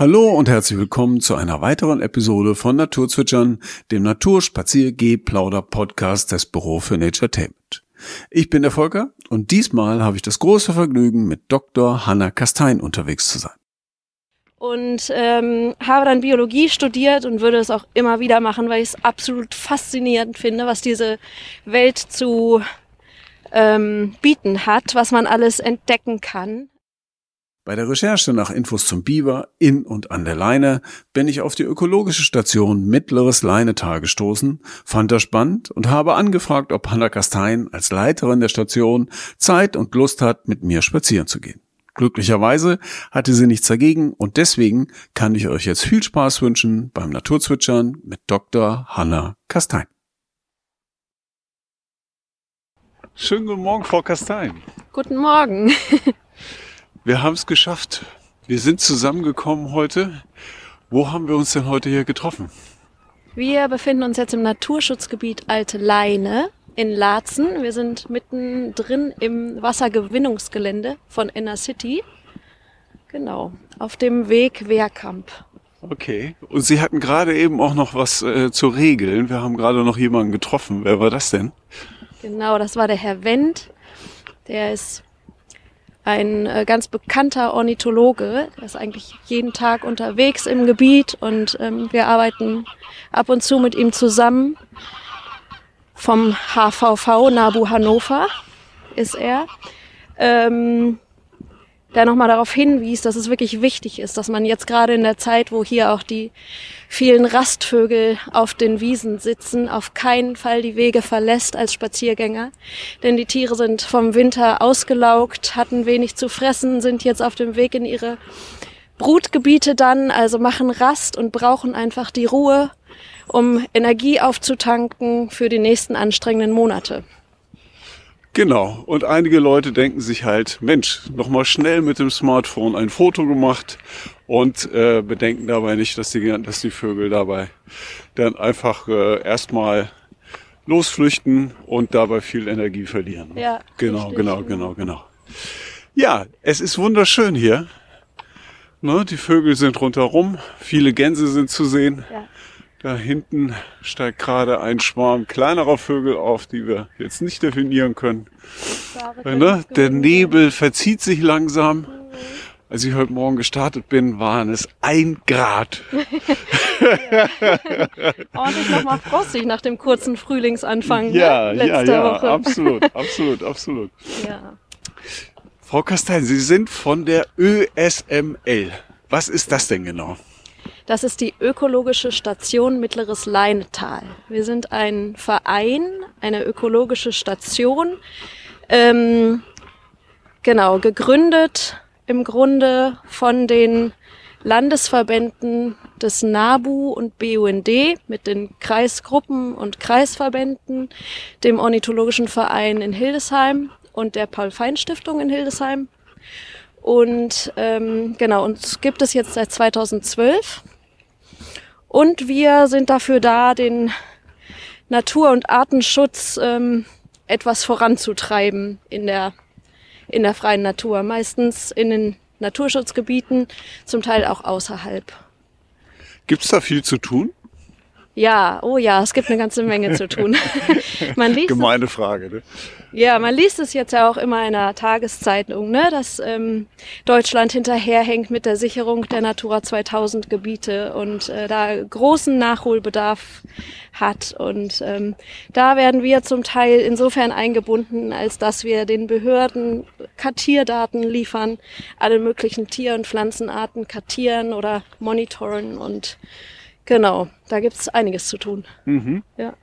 Hallo und herzlich willkommen zu einer weiteren Episode von Naturzwitschern, dem Naturspaziergeh-Plauder-Podcast des Büro für Naturetainment. Ich bin der Volker und diesmal habe ich das große Vergnügen, mit Dr. Hanna Kastein unterwegs zu sein. Und ähm, habe dann Biologie studiert und würde es auch immer wieder machen, weil ich es absolut faszinierend finde, was diese Welt zu ähm, bieten hat, was man alles entdecken kann. Bei der Recherche nach Infos zum Biber in und an der Leine bin ich auf die ökologische Station Mittleres Leinetal gestoßen, fand das spannend und habe angefragt, ob Hanna Kastein als Leiterin der Station Zeit und Lust hat, mit mir spazieren zu gehen. Glücklicherweise hatte sie nichts dagegen und deswegen kann ich euch jetzt viel Spaß wünschen beim Naturzwitschern mit Dr. Hanna Kastein. Schönen guten Morgen, Frau Kastein. Guten Morgen. Wir haben es geschafft. Wir sind zusammengekommen heute. Wo haben wir uns denn heute hier getroffen? Wir befinden uns jetzt im Naturschutzgebiet Alte Leine in Laatzen. Wir sind mittendrin im Wassergewinnungsgelände von Enna City. Genau, auf dem Weg Wehrkamp. Okay. Und Sie hatten gerade eben auch noch was äh, zu regeln. Wir haben gerade noch jemanden getroffen. Wer war das denn? Genau, das war der Herr Wendt. Der ist ein äh, ganz bekannter Ornithologe. Der ist eigentlich jeden Tag unterwegs im Gebiet und ähm, wir arbeiten ab und zu mit ihm zusammen. Vom HVV Nabu Hannover ist er. Ähm, der nochmal darauf hinwies, dass es wirklich wichtig ist, dass man jetzt gerade in der Zeit, wo hier auch die vielen Rastvögel auf den Wiesen sitzen, auf keinen Fall die Wege verlässt als Spaziergänger. Denn die Tiere sind vom Winter ausgelaugt, hatten wenig zu fressen, sind jetzt auf dem Weg in ihre Brutgebiete dann, also machen Rast und brauchen einfach die Ruhe, um Energie aufzutanken für die nächsten anstrengenden Monate. Genau. Und einige Leute denken sich halt, Mensch, nochmal schnell mit dem Smartphone ein Foto gemacht und äh, bedenken dabei nicht, dass die, dass die Vögel dabei dann einfach äh, erstmal losflüchten und dabei viel Energie verlieren. Ja. Genau, richtig. genau, genau, genau. Ja, es ist wunderschön hier. Ne, die Vögel sind rundherum, viele Gänse sind zu sehen. Ja. Da hinten steigt gerade ein Schwarm kleinerer Vögel auf, die wir jetzt nicht definieren können. Ne? Der Nebel verzieht sich langsam. Als ich heute Morgen gestartet bin, waren es ein Grad. Ordentlich nochmal frostig nach dem kurzen Frühlingsanfang ja, ne? letzter ja, ja, Woche. Absolut, absolut, absolut. Ja. Frau Kastein, Sie sind von der ÖSML. Was ist das denn genau? Das ist die Ökologische Station Mittleres Leinetal. Wir sind ein Verein, eine ökologische Station. Ähm, genau, gegründet im Grunde von den Landesverbänden des NABU und BUND mit den Kreisgruppen und Kreisverbänden, dem Ornithologischen Verein in Hildesheim und der Paul-Fein-Stiftung in Hildesheim. Und ähm, genau, uns gibt es jetzt seit 2012 und wir sind dafür da, den Natur- und Artenschutz ähm, etwas voranzutreiben in der, in der freien Natur. Meistens in den Naturschutzgebieten, zum Teil auch außerhalb. Gibt es da viel zu tun? Ja, oh ja, es gibt eine ganze Menge zu tun. man liest Gemeine Frage, ne? Ja, man liest es jetzt ja auch immer in der Tageszeitung, ne, dass ähm, Deutschland hinterherhängt mit der Sicherung der Natura 2000 Gebiete und äh, da großen Nachholbedarf hat. Und ähm, da werden wir zum Teil insofern eingebunden, als dass wir den Behörden Kartierdaten liefern, alle möglichen Tier- und Pflanzenarten kartieren oder monitoren und Genau, da gibt es einiges zu tun. Mhm. Ja.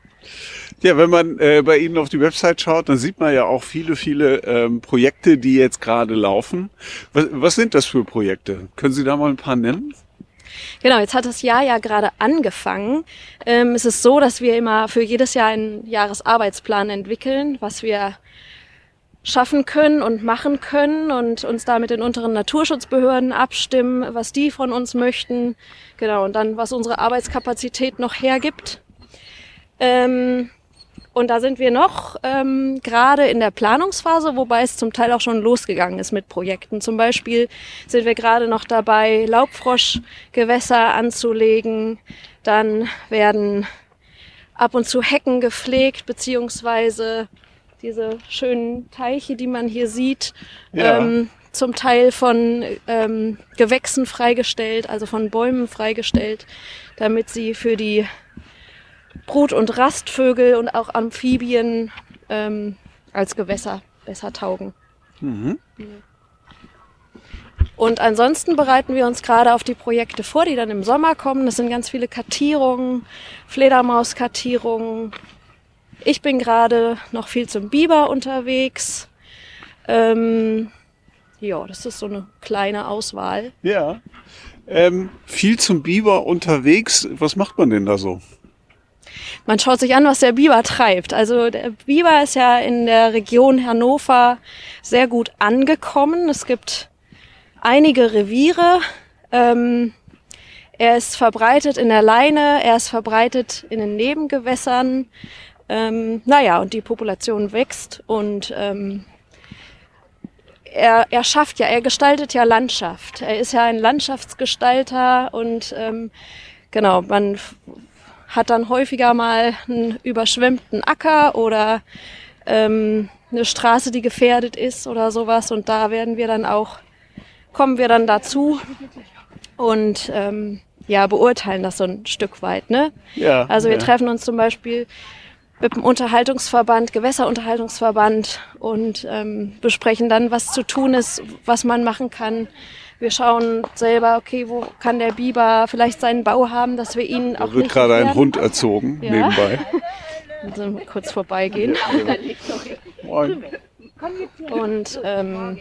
Ja, wenn man äh, bei Ihnen auf die Website schaut, dann sieht man ja auch viele, viele ähm, Projekte, die jetzt gerade laufen. Was, was sind das für Projekte? Können Sie da mal ein paar nennen? Genau, jetzt hat das Jahr ja gerade angefangen. Ähm, es ist so, dass wir immer für jedes Jahr einen Jahresarbeitsplan entwickeln, was wir schaffen können und machen können und uns da mit den unteren Naturschutzbehörden abstimmen, was die von uns möchten. Genau, und dann, was unsere Arbeitskapazität noch hergibt. Ähm, Und da sind wir noch ähm, gerade in der Planungsphase, wobei es zum Teil auch schon losgegangen ist mit Projekten. Zum Beispiel sind wir gerade noch dabei, Laubfroschgewässer anzulegen. Dann werden ab und zu Hecken gepflegt, beziehungsweise diese schönen Teiche, die man hier sieht, ja. ähm, zum Teil von ähm, Gewächsen freigestellt, also von Bäumen freigestellt, damit sie für die Brut- und Rastvögel und auch Amphibien ähm, als Gewässer besser taugen. Mhm. Und ansonsten bereiten wir uns gerade auf die Projekte vor, die dann im Sommer kommen. Das sind ganz viele Kartierungen, Fledermauskartierungen. Ich bin gerade noch viel zum Biber unterwegs. Ähm, ja, das ist so eine kleine Auswahl. Ja. Ähm, viel zum Biber unterwegs. Was macht man denn da so? man schaut sich an, was der Biber treibt. Also der Biber ist ja in der Region Hannover sehr gut angekommen. Es gibt einige Reviere. Ähm, er ist verbreitet in der Leine, er ist verbreitet in den Nebengewässern. Ähm, naja, und die Population wächst und ähm, er, er schafft ja, er gestaltet ja Landschaft. Er ist ja ein Landschaftsgestalter und ähm, genau, man hat dann häufiger mal einen überschwemmten Acker oder ähm, eine Straße, die gefährdet ist oder sowas. Und da werden wir dann auch, kommen wir dann dazu und ähm, ja, beurteilen das so ein Stück weit. Ne? Ja, also wir ja. treffen uns zum Beispiel mit dem Unterhaltungsverband, Gewässerunterhaltungsverband und ähm, besprechen dann, was zu tun ist, was man machen kann, wir schauen selber, okay, wo kann der Biber vielleicht seinen Bau haben, dass wir ihn da auch. Da wird gerade ein Hund erzogen ja. nebenbei. Also kurz vorbeigehen. Moin. Und ähm,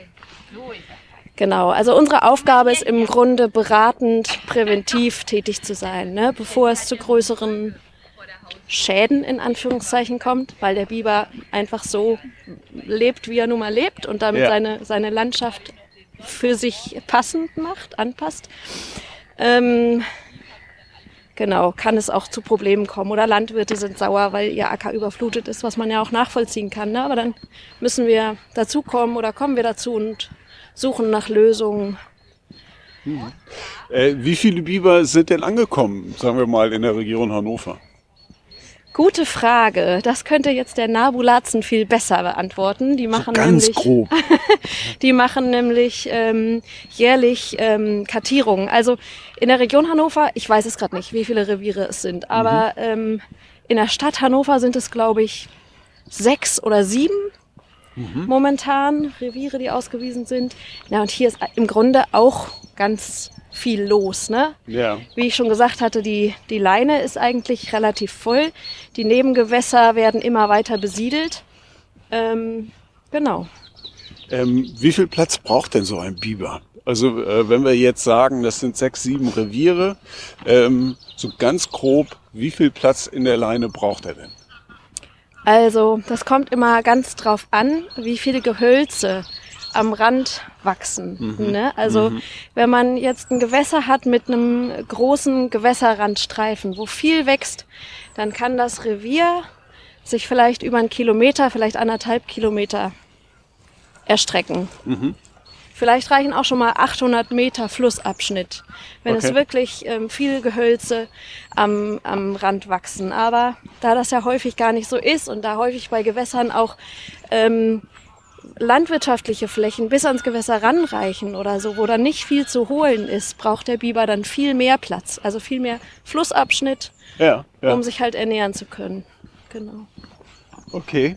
Genau, also unsere Aufgabe ist im Grunde beratend, präventiv tätig zu sein, ne? bevor es zu größeren Schäden in Anführungszeichen kommt, weil der Biber einfach so lebt, wie er nun mal lebt und damit ja. seine, seine Landschaft für sich passend macht, anpasst, ähm, genau, kann es auch zu Problemen kommen. Oder Landwirte sind sauer, weil ihr Acker überflutet ist, was man ja auch nachvollziehen kann. Ne? Aber dann müssen wir dazukommen oder kommen wir dazu und suchen nach Lösungen. Hm. Äh, wie viele Biber sind denn angekommen, sagen wir mal, in der Region Hannover? Gute Frage. Das könnte jetzt der Nabulatzen viel besser beantworten. Die machen so ganz nämlich, grob. die machen nämlich ähm, jährlich ähm, Kartierungen. Also in der Region Hannover, ich weiß es gerade nicht, wie viele Reviere es sind, aber mhm. ähm, in der Stadt Hannover sind es, glaube ich, sechs oder sieben mhm. momentan Reviere, die ausgewiesen sind. Ja, und hier ist im Grunde auch ganz viel los. Ne? Ja. Wie ich schon gesagt hatte, die, die Leine ist eigentlich relativ voll. Die Nebengewässer werden immer weiter besiedelt. Ähm, genau. Ähm, wie viel Platz braucht denn so ein Biber? Also äh, wenn wir jetzt sagen, das sind sechs, sieben Reviere, ähm, so ganz grob, wie viel Platz in der Leine braucht er denn? Also das kommt immer ganz drauf an, wie viele Gehölze am Rand wachsen. Mhm. Ne? Also mhm. wenn man jetzt ein Gewässer hat mit einem großen Gewässerrandstreifen, wo viel wächst, dann kann das Revier sich vielleicht über einen Kilometer, vielleicht anderthalb Kilometer erstrecken. Mhm. Vielleicht reichen auch schon mal 800 Meter Flussabschnitt, wenn okay. es wirklich ähm, viel Gehölze am, am Rand wachsen. Aber da das ja häufig gar nicht so ist und da häufig bei Gewässern auch ähm, landwirtschaftliche Flächen bis ans Gewässer ranreichen oder so, wo dann nicht viel zu holen ist, braucht der Biber dann viel mehr Platz, also viel mehr Flussabschnitt, ja, ja. um sich halt ernähren zu können. Genau. Okay.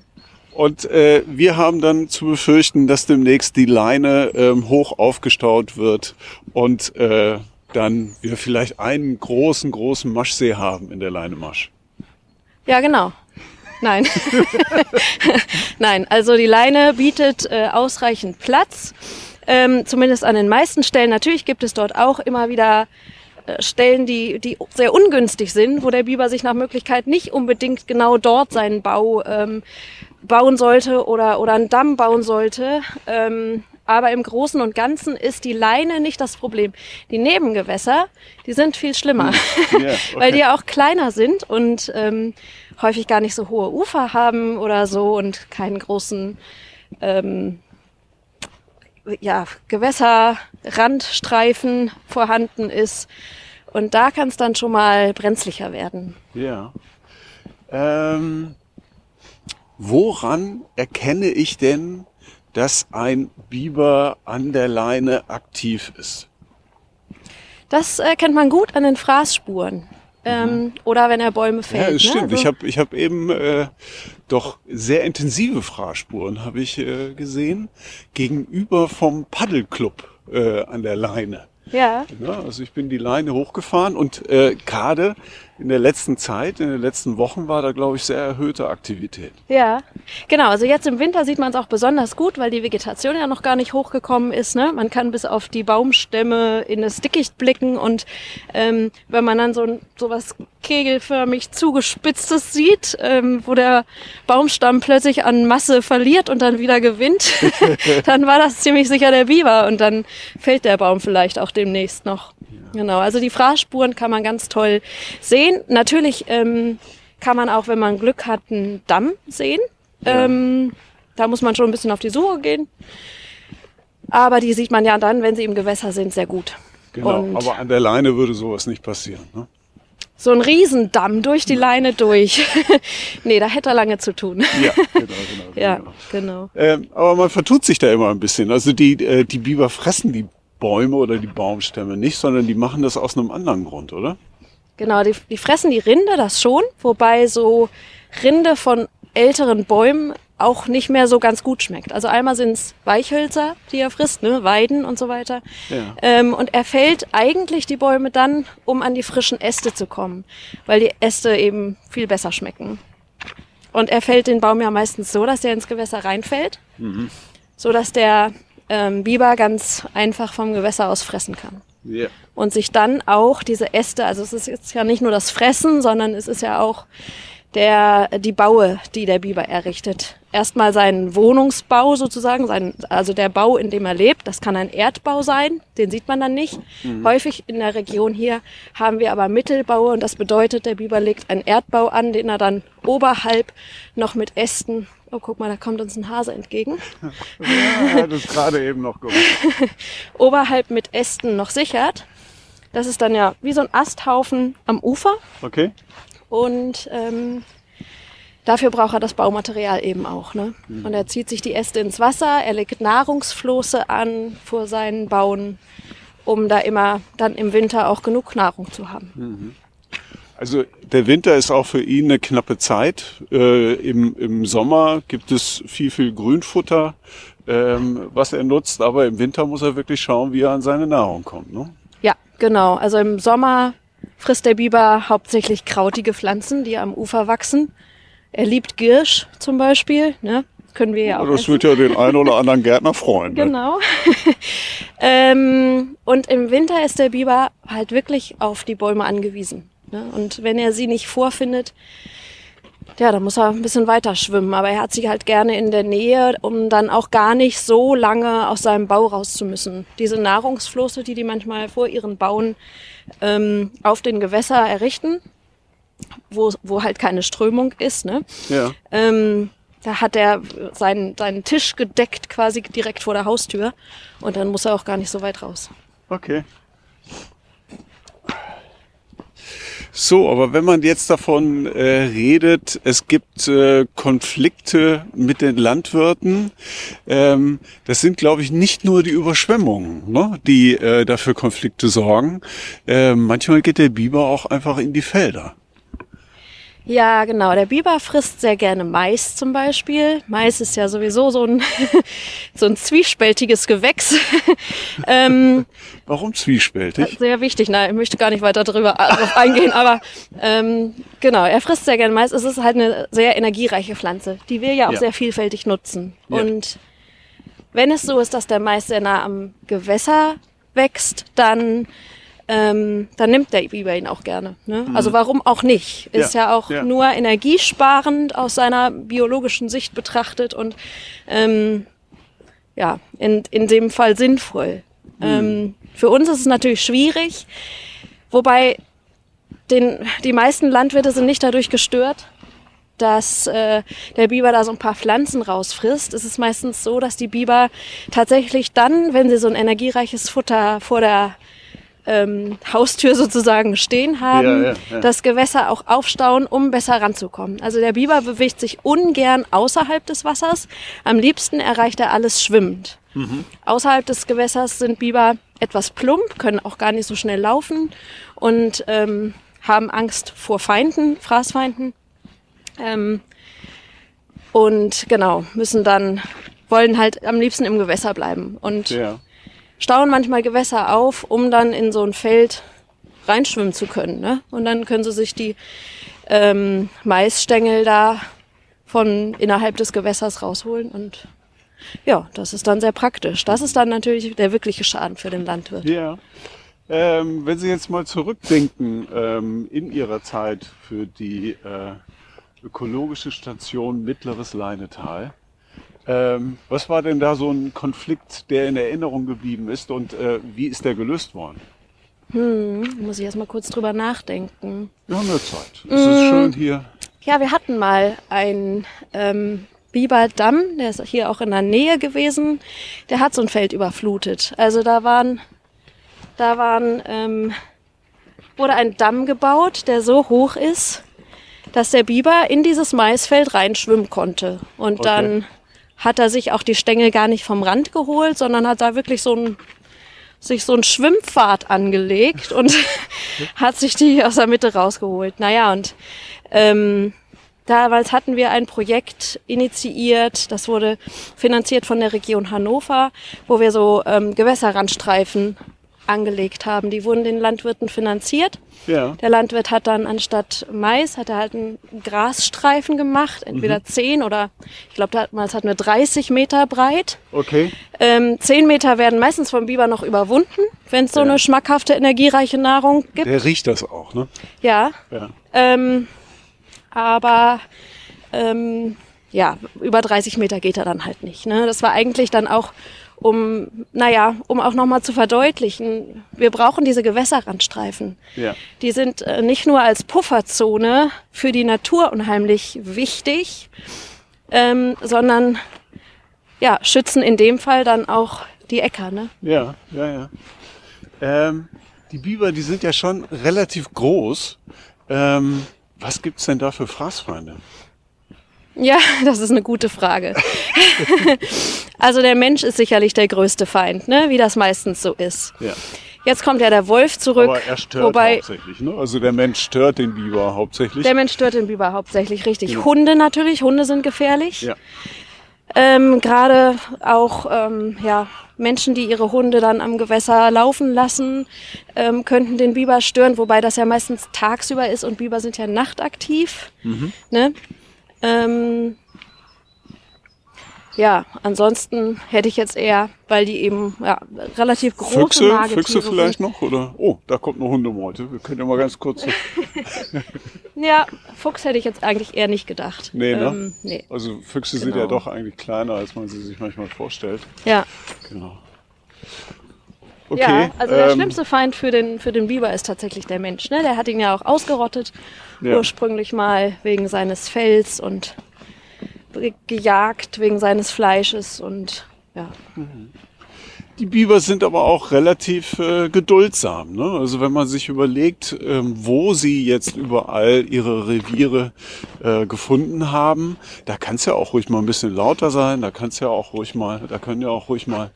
Und äh, wir haben dann zu befürchten, dass demnächst die Leine ähm, hoch aufgestaut wird und äh, dann wir vielleicht einen großen, großen Maschsee haben in der Leinemasch. Ja, genau. Nein. Nein, also die Leine bietet äh, ausreichend Platz, ähm, zumindest an den meisten Stellen. Natürlich gibt es dort auch immer wieder äh, Stellen, die, die sehr ungünstig sind, wo der Biber sich nach Möglichkeit nicht unbedingt genau dort seinen Bau ähm, bauen sollte oder, oder einen Damm bauen sollte. Ähm, aber im Großen und Ganzen ist die Leine nicht das Problem. Die Nebengewässer, die sind viel schlimmer, yeah, okay. weil die ja auch kleiner sind und ähm, häufig gar nicht so hohe Ufer haben oder so und keinen großen ähm, ja, Gewässerrandstreifen vorhanden ist. Und da kann es dann schon mal brenzlicher werden. Ja. Ähm, woran erkenne ich denn, dass ein Biber an der Leine aktiv ist? Das erkennt man gut an den Fraßspuren. Ähm, mhm. Oder wenn er Bäume fällt. Ja, das ne? stimmt. Also, ich habe ich hab eben äh, doch sehr intensive Fraßspuren habe ich äh, gesehen gegenüber vom Paddelclub äh, an der Leine. ja, Ja, also ich bin die Leine hochgefahren und äh, gerade in der letzten Zeit, in den letzten Wochen war da, glaube ich, sehr erhöhte Aktivität. ja. Genau, also jetzt im Winter sieht man es auch besonders gut, weil die Vegetation ja noch gar nicht hochgekommen ist. Ne? Man kann bis auf die Baumstämme in das Dickicht blicken und ähm, wenn man dann so, ein- so was kegelförmig zugespitztes sieht, ähm, wo der Baumstamm plötzlich an Masse verliert und dann wieder gewinnt, dann war das ziemlich sicher der Biber und dann fällt der Baum vielleicht auch demnächst noch. Genau, also die Fraßspuren kann man ganz toll sehen. Natürlich ähm, kann man auch, wenn man Glück hat, einen Damm sehen. Ähm, da muss man schon ein bisschen auf die Suche gehen. Aber die sieht man ja dann, wenn sie im Gewässer sind, sehr gut. Genau, Und aber an der Leine würde sowas nicht passieren. Ne? so ein Riesendamm durch die Leine durch. nee, da hätte er lange zu tun. Ja, genau, genau. ja, genau. genau. Ähm, aber man vertut sich da immer ein bisschen. Also die, äh, die Biber fressen die Bäume oder die Baumstämme nicht, sondern die machen das aus einem anderen Grund, oder? Genau, die, die fressen die Rinde, das schon, wobei so Rinde von älteren Bäumen auch nicht mehr so ganz gut schmeckt. Also einmal sind's Weichhölzer, die er frisst, ne, Weiden und so weiter. Ja. Ähm, und er fällt eigentlich die Bäume dann, um an die frischen Äste zu kommen, weil die Äste eben viel besser schmecken. Und er fällt den Baum ja meistens so, dass er ins Gewässer reinfällt, so dass der ähm, Biber ganz einfach vom Gewässer aus fressen kann Ja. und sich dann auch diese Äste, also es ist jetzt ja nicht nur das Fressen, sondern es ist ja auch der, die Baue, die der Biber errichtet. Erstmal seinen Wohnungsbau sozusagen, sein, also der Bau, in dem er lebt. Das kann ein Erdbau sein, den sieht man dann nicht. Häufig in der Region hier haben wir aber Mittelbaue und das bedeutet, der Biber legt einen Erdbau an, den er dann oberhalb noch mit Ästen, oh guck mal, da kommt uns ein Hase entgegen, ja, das ist gerade eben noch gemacht. oberhalb mit Ästen noch sichert. Das ist dann ja wie so ein Asthaufen am Ufer. Okay? Und ähm, dafür braucht er das Baumaterial eben auch. Ne? Und er zieht sich die Äste ins Wasser, er legt Nahrungsfloße an vor seinen Bauen, um da immer dann im Winter auch genug Nahrung zu haben. Also der Winter ist auch für ihn eine knappe Zeit. Äh, im, Im Sommer gibt es viel, viel Grünfutter, ähm, was er nutzt, aber im Winter muss er wirklich schauen, wie er an seine Nahrung kommt. Ne? Ja, genau. Also im Sommer frisst der Biber hauptsächlich krautige Pflanzen, die am Ufer wachsen. Er liebt Girsch zum Beispiel. Ne? Können wir ja auch Das essen. wird ja den einen oder anderen Gärtner freuen. Ne? Genau. ähm, und im Winter ist der Biber halt wirklich auf die Bäume angewiesen. Ne? Und wenn er sie nicht vorfindet, ja, dann muss er ein bisschen weiter schwimmen. Aber er hat sie halt gerne in der Nähe, um dann auch gar nicht so lange aus seinem Bau raus zu müssen. Diese Nahrungsflosse, die die manchmal vor ihren Bauen ähm, auf den Gewässer errichten, wo, wo halt keine Strömung ist, ne? Ja. Ähm, da hat er seinen, seinen Tisch gedeckt, quasi direkt vor der Haustür. Und dann muss er auch gar nicht so weit raus. Okay. So, aber wenn man jetzt davon äh, redet, es gibt äh, Konflikte mit den Landwirten, ähm, das sind, glaube ich, nicht nur die Überschwemmungen, ne, die äh, dafür Konflikte sorgen. Äh, manchmal geht der Biber auch einfach in die Felder. Ja, genau. Der Biber frisst sehr gerne Mais zum Beispiel. Mais ist ja sowieso so ein, so ein zwiespältiges Gewächs. ähm, Warum zwiespältig? sehr wichtig. Nein, ich möchte gar nicht weiter darüber darauf eingehen, aber ähm, genau, er frisst sehr gerne Mais. Es ist halt eine sehr energiereiche Pflanze, die wir ja auch Ja. sehr vielfältig nutzen. Ja. Und wenn es so ist, dass der Mais sehr nah am Gewässer wächst, dann ähm, dann nimmt der Biber ihn auch gerne. Ne? Also warum auch nicht? Ist Ja, ja, auch ja. nur energiesparend aus seiner biologischen Sicht betrachtet und ähm, ja, in, in dem Fall sinnvoll. Ähm, für uns ist es natürlich schwierig, wobei den, die meisten Landwirte sind nicht dadurch gestört, dass äh, der Biber da so ein paar Pflanzen rausfrisst, ist es meistens so, dass die Biber tatsächlich dann, wenn sie so ein energiereiches Futter vor der ähm, Haustür sozusagen stehen haben, Ja, ja, ja. das Gewässer auch aufstauen, um besser ranzukommen. Also der Biber bewegt sich ungern außerhalb des Wassers. Am liebsten erreicht er alles schwimmend. Außerhalb des Gewässers sind Biber etwas plump, können auch gar nicht so schnell laufen und ähm, haben Angst vor Feinden, Fraßfeinden. Ähm, und genau, müssen dann, wollen halt am liebsten im Gewässer bleiben. Und Ja. Stauen manchmal Gewässer auf, um dann in so ein Feld reinschwimmen zu können. Ne? Und dann können sie sich die ähm, Maisstängel da von innerhalb des Gewässers rausholen und ja, das ist dann sehr praktisch. Das ist dann natürlich der wirkliche Schaden für den Landwirt. Ja. Ähm, wenn Sie jetzt mal zurückdenken ähm, in Ihrer Zeit für die äh, ökologische Station Mittleres Leinetal, ähm, was war denn da so ein Konflikt, der in Erinnerung geblieben ist und äh, wie ist der gelöst worden? Hm, muss ich erst mal kurz drüber nachdenken. Wir haben ja Zeit. Es ist schön hier. Ja, wir hatten mal einen ähm, Biberdamm, der ist hier auch in der Nähe gewesen. Der hat so ein Feld überflutet. Also da waren, da waren, ähm, wurde ein Damm gebaut, der so hoch ist, dass der Biber in dieses Maisfeld reinschwimmen konnte. Und Okay. dann hat er sich auch die Stängel gar nicht vom Rand geholt, sondern hat da wirklich so ein sich so einen Schwimmpfad angelegt und hat sich die aus der Mitte rausgeholt. Naja, und ähm, damals hatten wir ein Projekt initiiert, das wurde finanziert von der Region Hannover, wo wir so ähm, Gewässerrandstreifen angelegt haben. Die wurden den Landwirten finanziert. Ja. Der Landwirt hat dann anstatt Mais, hat er halt einen Grasstreifen gemacht, entweder 10 oder ich glaube damals hatten wir 30 Meter breit. Okay. Ähm, 10 Meter werden meistens vom Biber noch überwunden, wenn es so Ja. eine schmackhafte, energiereiche Nahrung gibt. Der riecht das auch, ne? Ja. Ja. Ähm, aber ähm, ja, über 30 Meter geht er dann halt nicht. Ne? Das war eigentlich dann auch, um, naja, um auch nochmal zu verdeutlichen, wir brauchen diese Gewässerrandstreifen. Ja. Die sind äh, nicht nur als Pufferzone für die Natur unheimlich wichtig, ähm, sondern ja, schützen in dem Fall dann auch die Äcker. Ne? Ja, ja, ja. Ähm, die Biber, die sind ja schon relativ groß. Ähm, was gibt's denn da für Fraßfeinde? Ja, das ist eine gute Frage. also der Mensch ist sicherlich der größte Feind, ne? wie das meistens so ist. Ja. Jetzt kommt ja der Wolf zurück, Aber er stört wobei hauptsächlich, ne? Also der Mensch stört den Biber hauptsächlich. der Mensch stört den Biber hauptsächlich richtig. Ja. Hunde natürlich, Hunde sind gefährlich. ja. Ähm, Gerade auch ähm, ja, Menschen, die ihre Hunde dann am Gewässer laufen lassen, ähm, könnten den Biber stören, wobei das ja meistens tagsüber ist und Biber sind ja nachtaktiv. Mhm. Ne? Ähm, ja, ansonsten hätte ich jetzt eher, weil die eben ja, relativ große Füchse, Nagetiere Füchse vielleicht sind. noch? Oder? Oh, da kommt eine Hundemeute. Wir können ja mal ganz kurz. Ja, Fuchs hätte ich jetzt eigentlich eher nicht gedacht. Nee, ne? Ähm, nee. Also Füchse sind Genau. ja doch eigentlich kleiner, als man sie sich manchmal vorstellt. Ja. Genau. Okay. ja, also der ähm, schlimmste Feind für den, für den Biber ist tatsächlich der Mensch. Ne? Der hat ihn ja auch ausgerottet, Ja. ursprünglich mal wegen seines Fells und ge- gejagt wegen seines Fleisches und ja. Die Biber sind aber auch relativ äh, geduldsam. Ne? Also wenn man sich überlegt, ähm, wo sie jetzt überall ihre Reviere äh, gefunden haben, da kann es ja auch ruhig mal ein bisschen lauter sein, da kann es ja auch ruhig mal, da können ja auch ruhig mal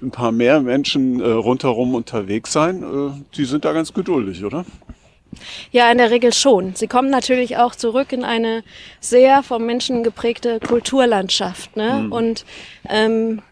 ein paar mehr Menschen äh, rundherum unterwegs sein. Äh, die sind da ganz geduldig, oder? Ja, in der Regel schon. Sie kommen natürlich auch zurück in eine sehr vom Menschen geprägte Kulturlandschaft. Ne? Und ähm,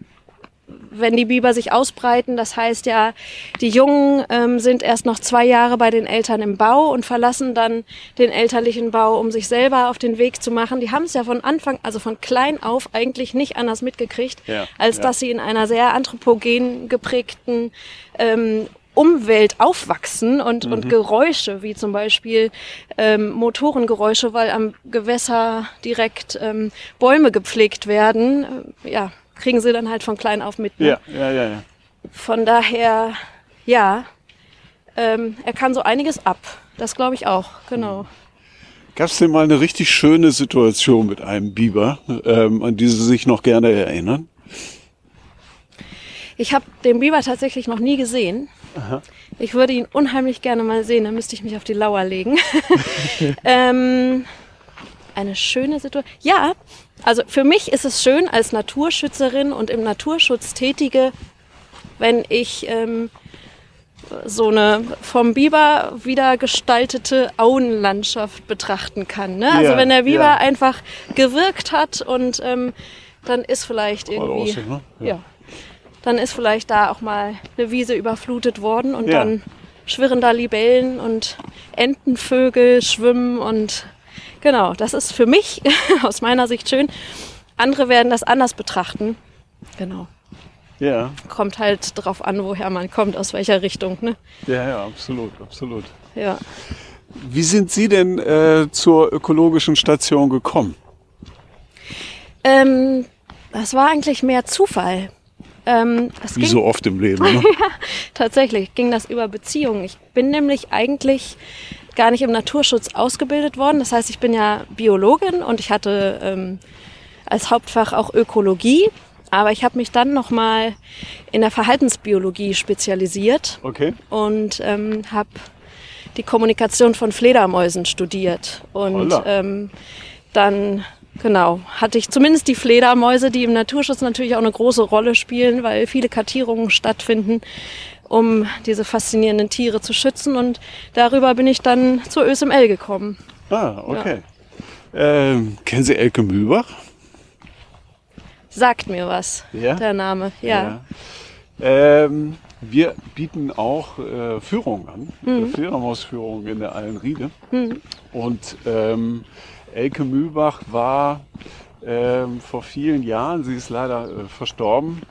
wenn die Biber sich ausbreiten, das heißt ja, die Jungen ähm, sind erst noch zwei Jahre bei den Eltern im Bau und verlassen dann den elterlichen Bau, um sich selber auf den Weg zu machen. Die haben es ja von Anfang, also von klein auf eigentlich nicht anders mitgekriegt, Ja, als ja. dass sie in einer sehr anthropogen geprägten ähm, Umwelt aufwachsen und, Mhm. und Geräusche, wie zum Beispiel ähm, Motorengeräusche, weil am Gewässer direkt ähm, Bäume gepflegt werden, äh, ja, kriegen sie dann halt von klein auf mit. Ne? Ja, ja, ja, ja. Von daher, ja, ähm, er kann so einiges ab. Das glaube ich auch, genau. Gab es denn mal eine richtig schöne Situation mit einem Biber, ähm, an die Sie sich noch gerne erinnern? Ich habe den Biber tatsächlich noch nie gesehen. Aha. Ich würde ihn unheimlich gerne mal sehen, dann müsste ich mich auf die Lauer legen. ähm, eine schöne Situation. Ja, also für mich ist es schön als Naturschützerin und im Naturschutz tätige, wenn ich ähm, so eine vom Biber wieder gestaltete Auenlandschaft betrachten kann. Ne? Also ja, wenn der Biber ja. einfach gewirkt hat und ähm, dann ist vielleicht irgendwie aussehen, ne? ja. ja. dann ist vielleicht da auch mal eine Wiese überflutet worden und dann schwirren da Libellen und Entenvögel schwimmen und genau, das ist für mich aus meiner Sicht schön. Andere werden das anders betrachten. Genau. Ja. Kommt halt drauf an, woher man kommt, aus welcher Richtung. Ne? Ja, ja, absolut, absolut. Ja. Wie sind Sie denn äh, zur ökologischen Station gekommen? Ähm, das war eigentlich mehr Zufall. Ähm, Wie ging, so oft im Leben. Ne? ja, tatsächlich ging das über Beziehungen. Ich bin nämlich eigentlich gar nicht im Naturschutz ausgebildet worden. Das heißt, ich bin ja Biologin und ich hatte ähm, als Hauptfach auch Ökologie. Aber ich habe mich dann nochmal in der Verhaltensbiologie spezialisiert okay. und ähm, habe die Kommunikation von Fledermäusen studiert. Und ähm, dann, genau, hatte ich zumindest die Fledermäuse, die im Naturschutz natürlich auch eine große Rolle spielen, weil viele Kartierungen stattfinden, um diese faszinierenden Tiere zu schützen. Und darüber bin ich dann zur ÖSML gekommen. Ah, okay. Ja. Ähm, kennen Sie Elke Mühlbach? sagt mir was, ja? der Name. Ja. ja. Ähm, wir bieten auch äh, Führungen an, mhm. Fledermausführungen in der Allenriede. Mhm. Und ähm, Elke Mühlbach war ähm, vor vielen Jahren, sie ist leider äh, verstorben,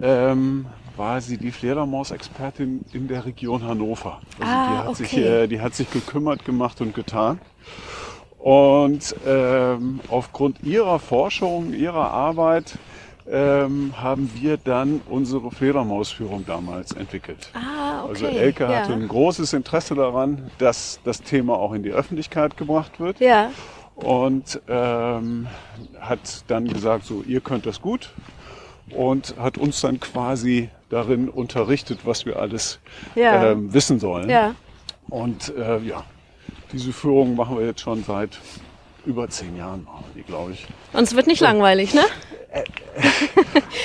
ähm, war sie die Fledermausexpertin in der Region Hannover. Also ah, die, hat okay. sich, äh, die hat sich gekümmert, gemacht und getan. Und ähm, aufgrund ihrer Forschung, ihrer Arbeit ähm, haben wir dann unsere Fledermausführung damals entwickelt. Ah, okay. Also Elke ja. hatte ein großes Interesse daran, dass das Thema auch in die Öffentlichkeit gebracht wird. Ja. Und ähm, hat dann gesagt, so ihr könnt das gut und hat uns dann quasi darin unterrichtet, was wir alles ja. ähm, wissen sollen. Ja. Und äh, ja, diese Führung machen wir jetzt schon seit über zehn Jahren, glaube ich. Und es wird nicht langweilig, ne?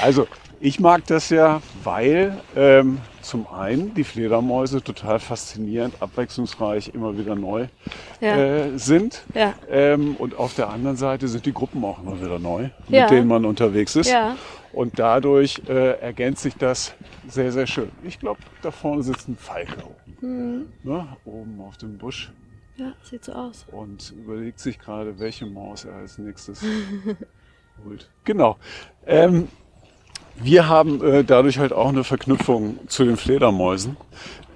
also ich mag das ja, weil ähm, zum einen die Fledermäuse total faszinierend, abwechslungsreich, immer wieder neu ja. äh, sind. Ja. Ähm, und auf der anderen Seite sind die Gruppen auch immer wieder neu, ja. mit denen man unterwegs ist. Und dadurch äh, ergänzt sich das sehr, sehr schön. Ich glaube, da vorne sitzt ein Falke oben. Mhm. Ne? Oben auf dem Busch. Ja, sieht so aus. Und überlegt sich gerade, welche Maus er als nächstes holt. Genau. Ähm, wir haben äh, dadurch halt auch eine Verknüpfung zu den Fledermäusen.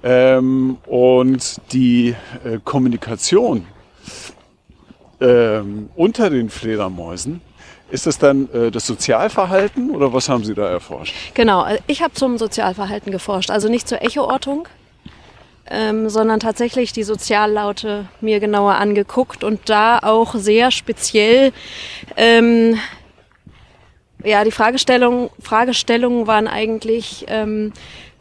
Ähm, und die äh, Kommunikation ähm, unter den Fledermäusen, ist das dann äh, das Sozialverhalten oder was haben Sie da erforscht? Genau, äh, ich habe zum Sozialverhalten geforscht, also nicht zur Echoortung, ähm, sondern tatsächlich die Soziallaute mir genauer angeguckt und da auch sehr speziell ähm, ja, die Fragestellung, Fragestellungen waren eigentlich, ähm,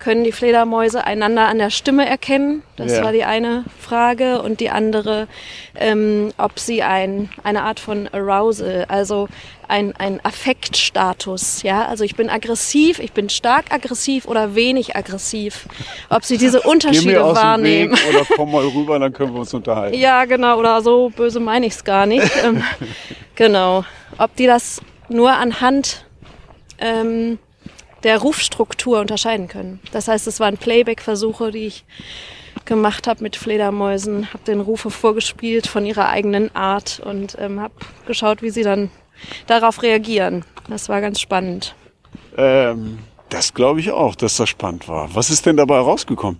können die Fledermäuse einander an der Stimme erkennen? Das ja. war die eine Frage. Und die andere, ähm, ob sie ein, eine Art von Arousal, also ein, ein Affektstatus, ja, also ich bin aggressiv, ich bin stark aggressiv oder wenig aggressiv. Ob sie diese Unterschiede wahrnehmen. oder komm mal rüber, dann können wir uns unterhalten. Ja, genau, oder so böse meine ich es gar nicht. ähm, genau. Ob die das nur anhand ähm, der Rufstruktur unterscheiden können. Das heißt, es waren Playback-Versuche, die ich gemacht habe mit Fledermäusen, habe den Rufe vorgespielt von ihrer eigenen Art und ähm, habe geschaut, wie sie dann darauf reagieren. Das war ganz spannend. Ähm, das glaube ich auch, dass das spannend war. Was ist denn dabei rausgekommen?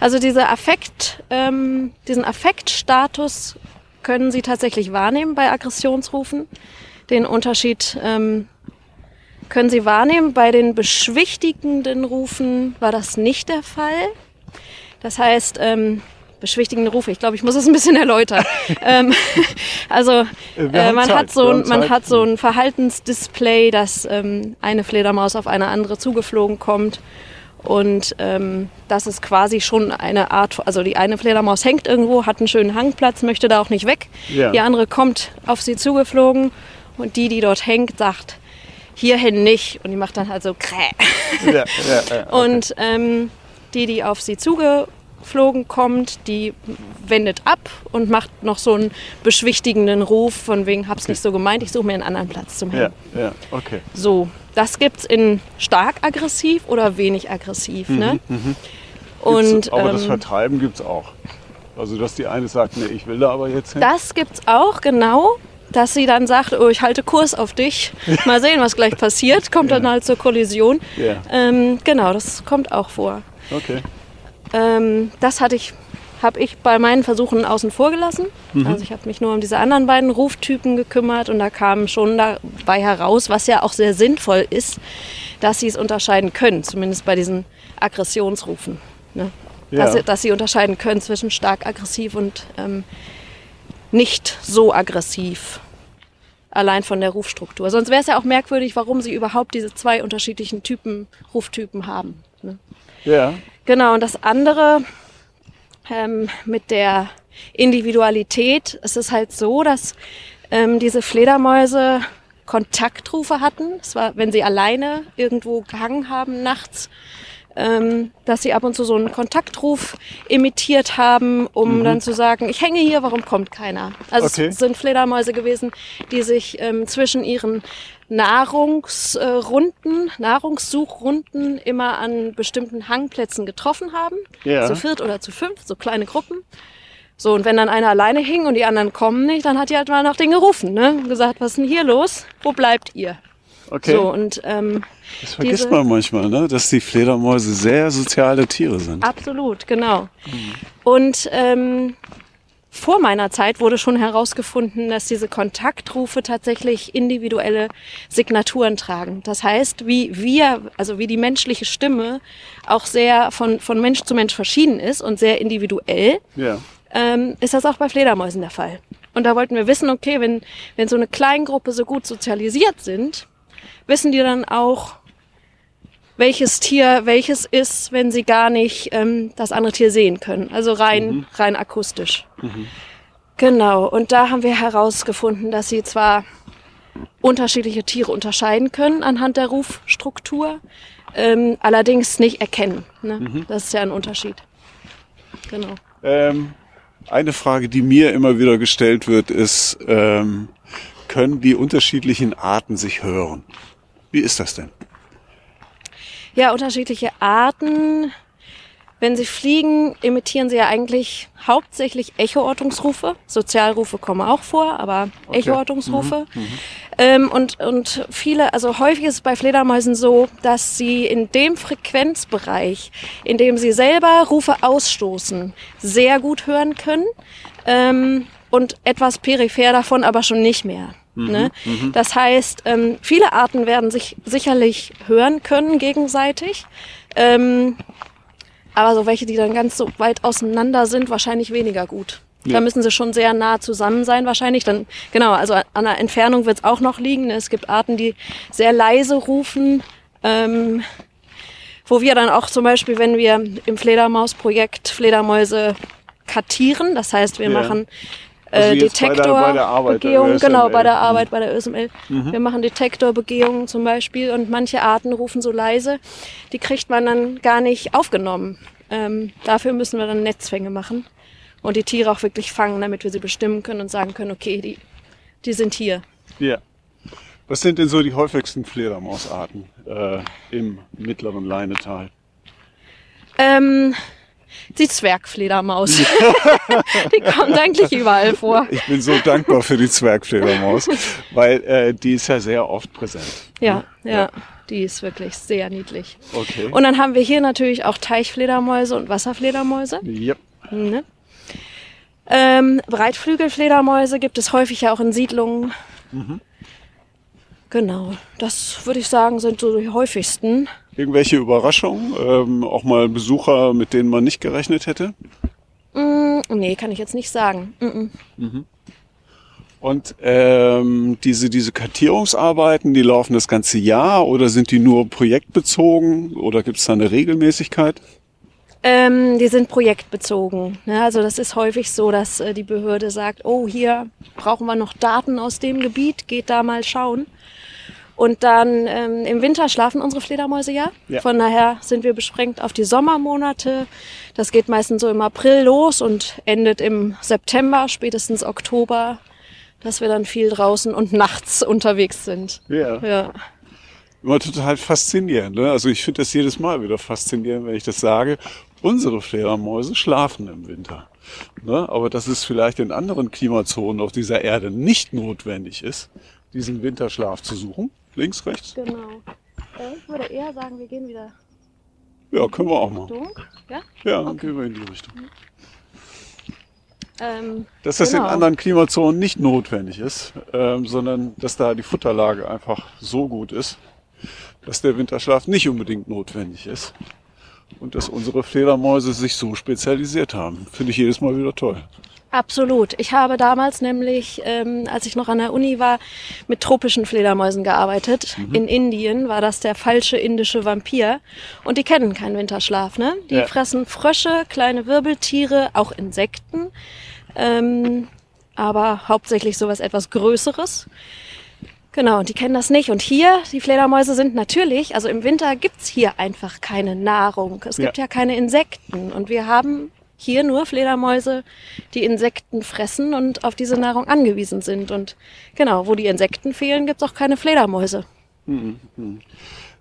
Also diese Affekt, ähm, diesen Affektstatus können Sie tatsächlich wahrnehmen bei Aggressionsrufen. Den Unterschied ähm, können Sie wahrnehmen. Bei den beschwichtigenden Rufen war das nicht der Fall. Das heißt, ähm, beschwichtigende Rufe. Ich glaube, ich muss das ein bisschen erläutern. ähm, also äh, man Zeit, hat so ein, man hat so ein Verhaltensdisplay, dass ähm, eine Fledermaus auf eine andere zugeflogen kommt. Und ähm, das ist quasi schon eine Art, also die eine Fledermaus hängt irgendwo, hat einen schönen Hangplatz, möchte da auch nicht weg. Ja. Die andere kommt auf sie zugeflogen und die, die dort hängt, sagt, hierhin nicht. Und die macht dann halt so kräh. Ja, ja, okay. Und ähm, die, die auf sie zugeflogen kommt, die wendet ab und macht noch so einen beschwichtigenden Ruf, von wegen, hab's okay. nicht so gemeint, ich suche mir einen anderen Platz zum Hängen. Ja, ja, okay. So, das gibt's in stark aggressiv oder wenig aggressiv, mhm, ne? Mhm. Und, aber ähm, das Vertreiben gibt's auch. Also, dass die eine sagt, nee, ich will da aber jetzt hin. Das gibt's auch, genau dass sie dann sagt, oh, ich halte Kurs auf dich. Mal sehen, was gleich passiert. Kommt ja. dann halt zur Kollision. Ja. Ähm, genau, das kommt auch vor. Okay. Ähm, das hatte ich, habe ich bei meinen Versuchen außen vor gelassen. Mhm. Also ich habe mich nur um diese anderen beiden Ruftypen gekümmert und da kam schon dabei heraus, was ja auch sehr sinnvoll ist, dass sie es unterscheiden können, zumindest bei diesen Aggressionsrufen. Ne? Ja. Dass, dass, sie unterscheiden können zwischen stark aggressiv und ähm, nicht so aggressiv. Allein von der Rufstruktur. Sonst wäre es ja auch merkwürdig, warum sie überhaupt diese zwei unterschiedlichen Typen, Ruftypen haben. Ne? Ja. Genau, und das andere ähm, mit der Individualität, es ist halt so, dass ähm, diese Fledermäuse Kontaktrufe hatten. Das war, wenn sie alleine irgendwo gehangen haben nachts ähm, dass sie ab und zu so einen Kontaktruf imitiert haben, um mhm. dann zu sagen, ich hänge hier, warum kommt keiner? Also okay. es sind Fledermäuse gewesen, die sich ähm, zwischen ihren Nahrungsrunden, Nahrungssuchrunden immer an bestimmten Hangplätzen getroffen haben. Ja. Zu viert oder zu fünf, so kleine Gruppen. So, und wenn dann einer alleine hing und die anderen kommen nicht, dann hat die halt mal nach denen gerufen, ne? Und gesagt, was ist denn hier los? Wo bleibt ihr? Okay. So, und, ähm, das vergisst diese, man manchmal, ne? dass die Fledermäuse sehr soziale Tiere sind. Absolut, genau. Mhm. Und ähm, vor meiner Zeit wurde schon herausgefunden, dass diese Kontaktrufe tatsächlich individuelle Signaturen tragen. Das heißt, wie wir, also wie die menschliche Stimme auch sehr von, von Mensch zu Mensch verschieden ist und sehr individuell, ja. ähm, ist das auch bei Fledermäusen der Fall. Und da wollten wir wissen, okay, wenn, wenn so eine Kleingruppe so gut sozialisiert sind, wissen die dann auch, welches Tier welches ist, wenn sie gar nicht ähm, das andere Tier sehen können. Also rein, mhm. rein akustisch. Mhm. Genau. Und da haben wir herausgefunden, dass sie zwar unterschiedliche Tiere unterscheiden können anhand der Rufstruktur, ähm, allerdings nicht erkennen. Ne? Mhm. Das ist ja ein Unterschied. Genau. Ähm, eine Frage, die mir immer wieder gestellt wird, ist, ähm, können die unterschiedlichen Arten sich hören? Wie ist das denn? Ja, unterschiedliche Arten. Wenn sie fliegen, imitieren sie ja eigentlich hauptsächlich Echoortungsrufe. Sozialrufe kommen auch vor, aber okay. Echoortungsrufe. Mhm. Mhm. Ähm, und, und viele, also häufig ist es bei Fledermäusen so, dass sie in dem Frequenzbereich, in dem sie selber Rufe ausstoßen, sehr gut hören können. Ähm, und etwas peripher davon aber schon nicht mehr. Mhm, ne? Mhm. Das heißt, ähm, viele Arten werden sich sicherlich hören können gegenseitig. Ähm, aber so welche, die dann ganz so weit auseinander sind, wahrscheinlich weniger gut. Ja. Da müssen sie schon sehr nah zusammen sein wahrscheinlich. Dann genau, also an der Entfernung wird es auch noch liegen. Es gibt Arten, die sehr leise rufen, ähm, wo wir dann auch zum Beispiel, wenn wir im Fledermausprojekt Fledermäuse kartieren, das heißt, wir ja. machen äh, Detektorbegehungen, genau, bei der Arbeit bei der ÖSML. Mhm. Wir machen Detektorbegehungen zum Beispiel und manche Arten rufen so leise, die kriegt man dann gar nicht aufgenommen. Ähm, dafür müssen wir dann Netzfänge machen und die Tiere auch wirklich fangen, damit wir sie bestimmen können und sagen können, okay, die, die sind hier. Ja. Was sind denn so die häufigsten Fledermausarten äh, im mittleren Leinetal? Ähm, die Zwergfledermaus. die kommt eigentlich überall vor. Ich bin so dankbar für die Zwergfledermaus, weil äh, die ist ja sehr oft präsent. Ja, ja, ja, die ist wirklich sehr niedlich. Okay. Und dann haben wir hier natürlich auch Teichfledermäuse und Wasserfledermäuse. Yep. Ne? Ähm, Breitflügelfledermäuse gibt es häufig ja auch in Siedlungen. Mhm. Genau, das würde ich sagen, sind so die häufigsten. Irgendwelche Überraschungen? Ähm, auch mal Besucher, mit denen man nicht gerechnet hätte? Mm, nee, kann ich jetzt nicht sagen. Mm -mm. Und ähm, diese, diese Kartierungsarbeiten, die laufen das ganze Jahr oder sind die nur projektbezogen oder gibt es da eine Regelmäßigkeit? Ähm, die sind projektbezogen. Ne? Also das ist häufig so, dass äh, die Behörde sagt, oh, hier brauchen wir noch Daten aus dem Gebiet, geht da mal schauen. Und dann ähm, im Winter schlafen unsere Fledermäuse ja. Ja. Von daher sind wir beschränkt auf die Sommermonate. Das geht meistens so im April los und endet im September, spätestens Oktober, dass wir dann viel draußen und nachts unterwegs sind. Ja. Ja. Immer total faszinierend. Ne? Also ich finde das jedes Mal wieder faszinierend, wenn ich das sage. Unsere Fledermäuse schlafen im Winter. Ne? Aber dass es vielleicht in anderen Klimazonen auf dieser Erde nicht notwendig ist, diesen Winterschlaf zu suchen. Links, rechts? Genau. Äh, Ich würde eher sagen, wir gehen wieder Ja, können wir auch mal. Richtung. Ja? Ja, dann gehen wir in die Richtung. Ähm, Dass das genau. in anderen Klimazonen nicht notwendig ist, ähm, sondern dass da die Futterlage einfach so gut ist, dass der Winterschlaf nicht unbedingt notwendig ist. Und dass unsere Fledermäuse sich so spezialisiert haben. Finde ich jedes Mal wieder toll. Absolut. Ich habe damals nämlich, ähm, als ich noch an der Uni war, mit tropischen Fledermäusen gearbeitet. Mhm. In Indien war das der falsche indische Vampir. Und die kennen keinen Winterschlaf, ne? Die Ja. fressen Frösche, kleine Wirbeltiere, auch Insekten. Ähm, aber hauptsächlich sowas etwas Größeres. Genau, und die kennen das nicht. Und hier, die Fledermäuse sind natürlich, also im Winter gibt's hier einfach keine Nahrung. Es gibt Ja. keine Insekten. Und wir haben hier nur Fledermäuse, die Insekten fressen und auf diese Nahrung angewiesen sind. Und genau, wo die Insekten fehlen, gibt's auch keine Fledermäuse.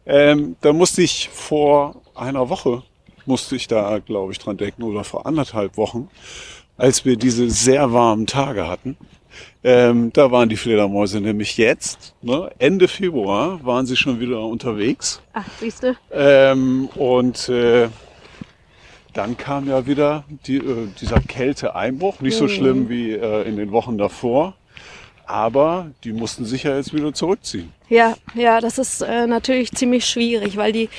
Ähm, da musste ich vor einer Woche, musste ich da, glaube ich, dran denken, oder vor anderthalb Wochen, als wir diese sehr warmen Tage hatten. Ähm, da waren die Fledermäuse nämlich jetzt, ne, Ende Februar, waren sie schon wieder unterwegs. Ach, siehste. Ähm, und äh, dann kam ja wieder die, äh, dieser Kälteeinbruch, nicht so schlimm wie äh, in den Wochen davor. Aber die mussten sich ja jetzt wieder zurückziehen. Ja, ja, das ist äh, natürlich ziemlich schwierig, weil die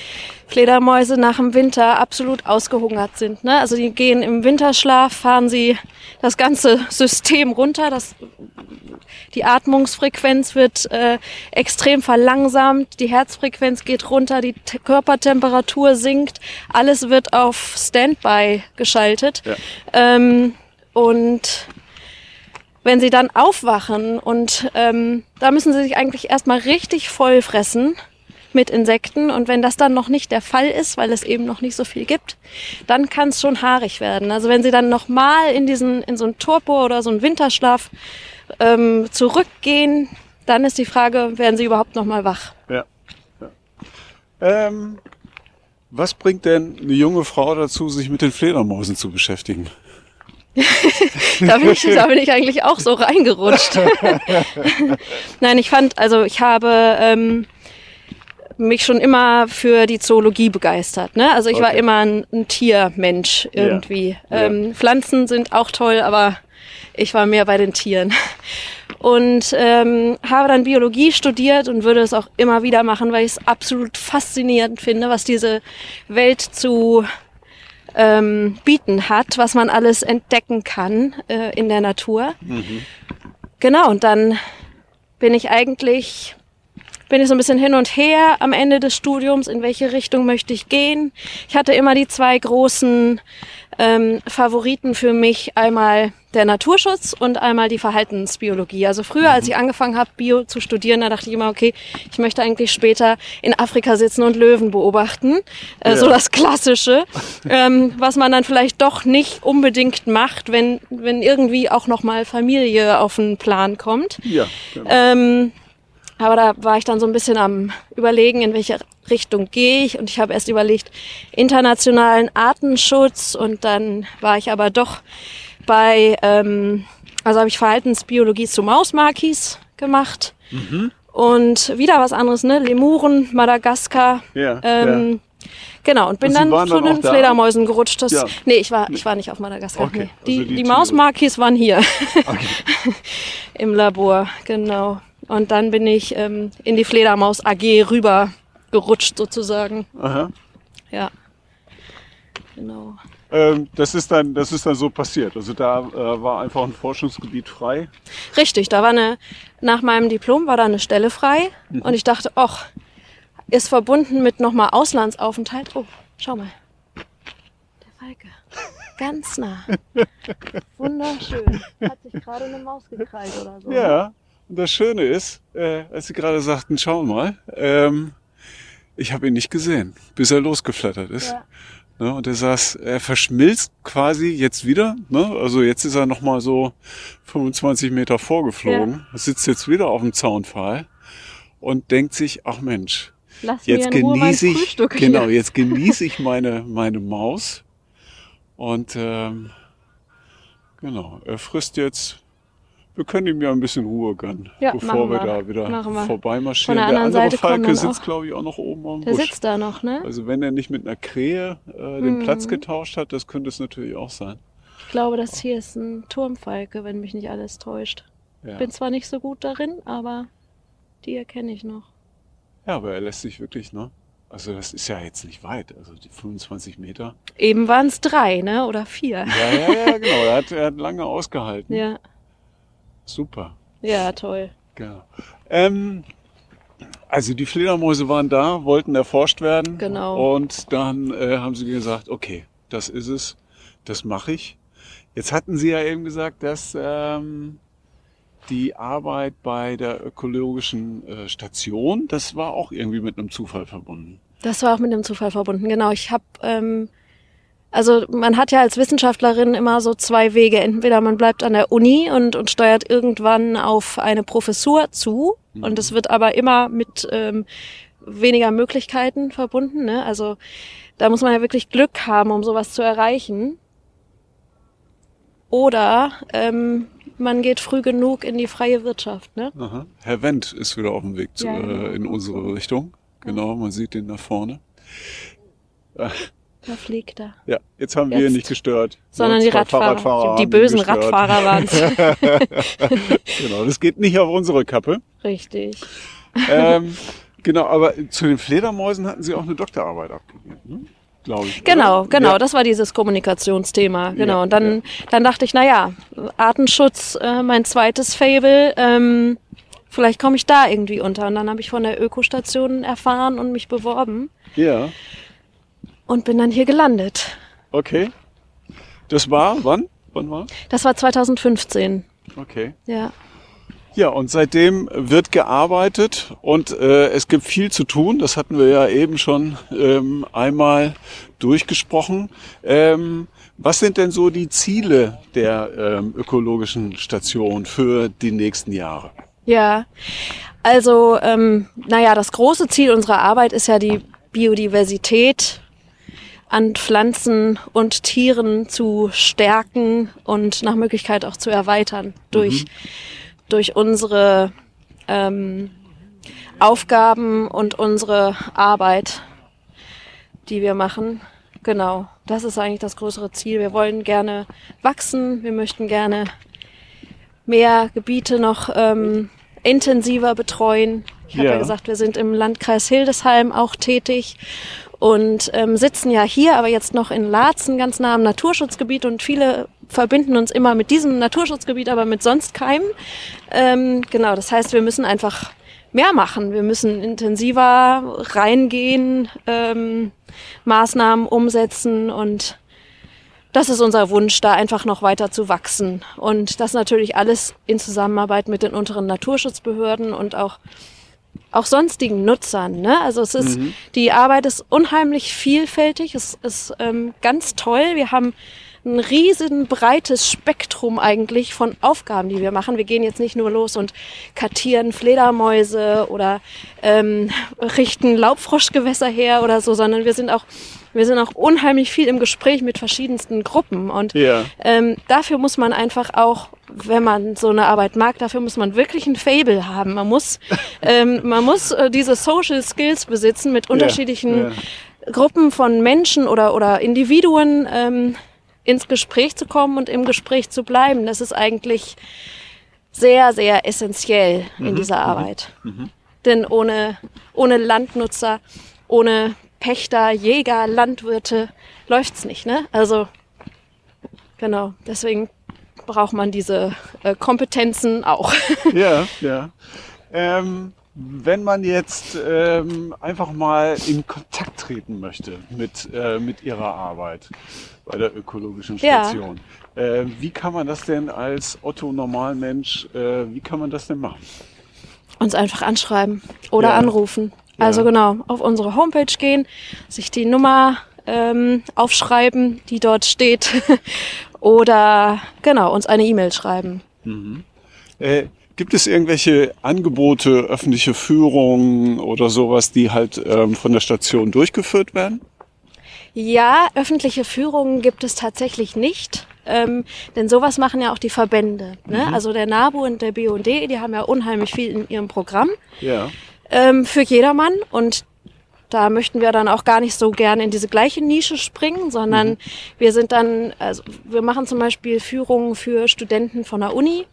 Fledermäuse nach dem Winter absolut ausgehungert sind. Ne? Also die gehen im Winterschlaf, fahren sie das ganze System runter. Das, die Atmungsfrequenz wird äh, extrem verlangsamt, die Herzfrequenz geht runter, die Te Körpertemperatur sinkt, alles wird auf Standby geschaltet. Ja. Ähm, und wenn sie dann aufwachen und ähm, da müssen sie sich eigentlich erstmal richtig voll fressen mit Insekten und wenn das dann noch nicht der Fall ist, weil es eben noch nicht so viel gibt, dann kann es schon haarig werden. Also wenn sie dann nochmal in diesen in so einen Torpor oder so einen Winterschlaf ähm, zurückgehen, dann ist die Frage, werden sie überhaupt noch mal wach? Ja. ja. Ähm, was bringt denn eine junge Frau dazu, sich mit den Fledermäusen zu beschäftigen? Da bin, ich, da bin ich eigentlich auch so reingerutscht. Nein, ich fand, also ich habe ähm, mich schon immer für die Zoologie begeistert. Ne? Also ich war Okay. immer ein, ein Tiermensch irgendwie. Ja. Ähm, Pflanzen sind auch toll, aber ich war mehr bei den Tieren. Und ähm, habe dann Biologie studiert und würde es auch immer wieder machen, weil ich es absolut faszinierend finde, was diese Welt zu ähm, bieten hat, was man alles entdecken kann äh, in der Natur. Genau, und dann bin ich eigentlich, bin ich so ein bisschen hin und her am Ende des Studiums, in welche Richtung möchte ich gehen. Ich hatte immer die zwei großen ähm, Favoriten für mich, einmal der Naturschutz und einmal die Verhaltensbiologie. Also früher, als ich angefangen habe, Bio zu studieren, da dachte ich immer, okay, ich möchte eigentlich später in Afrika sitzen und Löwen beobachten. Äh, Ja. So das Klassische, ähm, was man dann vielleicht doch nicht unbedingt macht, wenn, wenn irgendwie auch nochmal Familie auf den Plan kommt. Ja. Genau. Ähm, aber da war ich dann so ein bisschen am Überlegen, in welche Richtung gehe ich. Und ich habe erst überlegt, internationalen Artenschutz. Und dann war ich aber doch bei, ähm, also habe ich Verhaltensbiologie zu Mausmakis gemacht. Und wieder was anderes, ne? Lemuren, Madagaskar. Ja, Ähm, Genau, und bin Und dann zu den da? Fledermäusen gerutscht. Das, Ja. Nee, ich war, ich war nicht auf Madagaskar. Okay, Nee. Die, also die die, Tiere. Mausmakis waren hier Okay. im Labor, genau. Und dann bin ich ähm, in die Fledermaus AG rüber gerutscht sozusagen. Aha. Ja. Genau. Ähm, das, ist dann, das ist dann so passiert. Also da äh, war einfach ein Forschungsgebiet frei. Richtig, da war eine, nach meinem Diplom war da eine Stelle frei Mhm. und ich dachte, ach, ist verbunden mit nochmal Auslandsaufenthalt. Oh, schau mal. Der Falke. Ganz nah. Wunderschön. Hat sich gerade eine Maus gekrallt oder so. Ja, und das Schöne ist, äh, als Sie gerade sagten, schau mal, ähm, ich habe ihn nicht gesehen, bis er losgeflattert ist. Ja. Ne, und er saß, er verschmilzt quasi jetzt wieder. Ne? Also jetzt ist er nochmal so 25 Meter vorgeflogen, sitzt jetzt wieder auf dem Zaunpfahl und denkt sich, ach Mensch, Lass jetzt genieße ich, Frühstück genau, hier. jetzt genieße ich meine, meine Maus. Und ähm, genau, er frisst jetzt. Wir können ihm ja ein bisschen Ruhe gönnen, Ja, bevor wir wir. da wieder wir. vorbeimarschieren. Von der der andere Seite Falke sitzt, glaube ich, auch noch oben am Der Busch. sitzt da noch, ne? Also wenn er nicht mit einer Krähe äh, den Platz Mhm. getauscht hat, das könnte es natürlich auch sein. Ich glaube, das hier ist ein Turmfalke, wenn mich nicht alles täuscht. Ja. Bin zwar nicht so gut darin, aber die erkenne ich noch. ja, aber er lässt sich wirklich, ne? Also das ist ja jetzt nicht weit, also die 25 Meter. Eben waren es drei, ne? Oder vier. Ja, ja, ja, genau. Er hat, er hat lange ausgehalten. Ja, Super. ja, toll. Genau. Ähm, also die Fledermäuse waren da, wollten erforscht werden. Genau. Und dann äh, haben sie gesagt, okay, das ist es, das mache ich. Jetzt hatten sie ja eben gesagt, dass ähm, die Arbeit bei der ökologischen äh, Station, das war auch irgendwie mit einem Zufall verbunden. Das war auch mit dem Zufall verbunden. Genau, ich habe, ähm, also man hat ja als Wissenschaftlerin immer so zwei Wege. Entweder man bleibt an der Uni und, und steuert irgendwann auf eine Professur zu. Und es wird aber immer mit ähm, weniger Möglichkeiten verbunden. Ne? Also da muss man ja wirklich Glück haben, um sowas zu erreichen. Oder ähm, man geht früh genug in die freie Wirtschaft. Ne? Aha. Herr Wendt ist wieder auf dem Weg zu, Ja, genau. äh, in unsere Richtung. Genau, man sieht den da vorne. Da fliegt er. Ja, jetzt haben wir Jetzt. nicht gestört. Sondern Ja, die Radfahrer. Fahrradfahrer die, bösen gestört. Radfahrer waren es. Genau, das geht nicht auf unsere Kappe. Richtig. ähm, genau, aber zu den Fledermäusen hatten Sie auch eine Doktorarbeit abgegeben, ne? glaube ich. Genau, oder? genau, Ja. das war dieses Kommunikationsthema. Genau. Ja, und dann, dann dachte ich, na ja, Artenschutz, äh, mein zweites Fable, ähm, vielleicht komme ich da irgendwie unter. Und dann habe ich von der Ökostation erfahren und mich beworben Ja, und bin dann hier gelandet. okay. Das war, wann? Wann war? Das war 2015. Okay. Ja. Ja, und seitdem wird gearbeitet und äh, es gibt viel zu tun. Das hatten wir ja eben schon ähm, einmal durchgesprochen. Ähm, was sind denn so die Ziele der ähm, ökologischen Station für die nächsten Jahre? Ja, also, ähm, naja, das große Ziel unserer Arbeit ist ja die Biodiversität an Pflanzen und Tieren zu stärken und nach Möglichkeit auch zu erweitern durch, durch unsere ähm, Aufgaben und unsere Arbeit, die wir machen. Genau, das ist eigentlich das größere Ziel. Wir wollen gerne wachsen, wir möchten gerne mehr Gebiete noch ähm, intensiver betreuen. Ich habe Ja. ja gesagt, wir sind im Landkreis Hildesheim auch tätig und ähm, sitzen ja hier, aber jetzt noch in Laatzen, ganz nah am Naturschutzgebiet und viele verbinden uns immer mit diesem Naturschutzgebiet, aber mit sonst keinem. Ähm, genau, das heißt, wir müssen einfach mehr machen. Wir müssen intensiver reingehen, ähm, Maßnahmen umsetzen und das ist unser Wunsch, da einfach noch weiter zu wachsen. Und das natürlich alles in Zusammenarbeit mit den unteren Naturschutzbehörden und auch, auch sonstigen Nutzern. Ne? Also es ist, die Arbeit ist unheimlich vielfältig, es ist ähm, ganz toll. Wir haben ein riesen breites Spektrum eigentlich von Aufgaben, die wir machen. Wir gehen jetzt nicht nur los und kartieren Fledermäuse oder ähm, richten Laubfroschgewässer her oder so, sondern wir sind auch wir sind auch unheimlich viel im Gespräch mit verschiedensten Gruppen und Ja. ähm, dafür muss man einfach auch, wenn man so eine Arbeit mag, dafür muss man wirklich ein Fable haben. Man muss, ähm, man muss äh, diese Social Skills besitzen mit unterschiedlichen Gruppen von Menschen oder, oder Individuen ähm, ins Gespräch zu kommen und im Gespräch zu bleiben. Das ist eigentlich sehr, sehr essentiell in dieser Arbeit. Denn ohne, ohne Landnutzer, ohne Pächter, Jäger, Landwirte läuft's nicht, ne? Also genau, deswegen braucht man diese äh, Kompetenzen auch. Ja, ja. Ähm, wenn man jetzt ähm, einfach mal in Kontakt treten möchte mit, äh, mit Ihrer Arbeit bei der ökologischen Station, ja. äh, wie kann man das denn als Otto Normalmensch, äh, wie kann man das denn machen? Uns einfach anschreiben oder ja. anrufen. Also ja. genau, auf unsere Homepage gehen, sich die Nummer ähm, aufschreiben, die dort steht, oder genau, uns eine E-Mail schreiben. Mhm. Äh, Gibt es irgendwelche Angebote, öffentliche Führungen oder sowas, die halt ähm, von der Station durchgeführt werden? Ja, öffentliche Führungen gibt es tatsächlich nicht. Ähm, denn sowas machen ja auch die Verbände. Ne? Mhm. Also der NABU und der BUND, die haben ja unheimlich viel in ihrem Programm. Ja. Ähm, für jedermann. Und da möchten wir dann auch gar nicht so gerne in diese gleiche Nische springen, sondern mhm. wir sind dann, also wir machen zum Beispiel Führungen für Studenten von der Uni.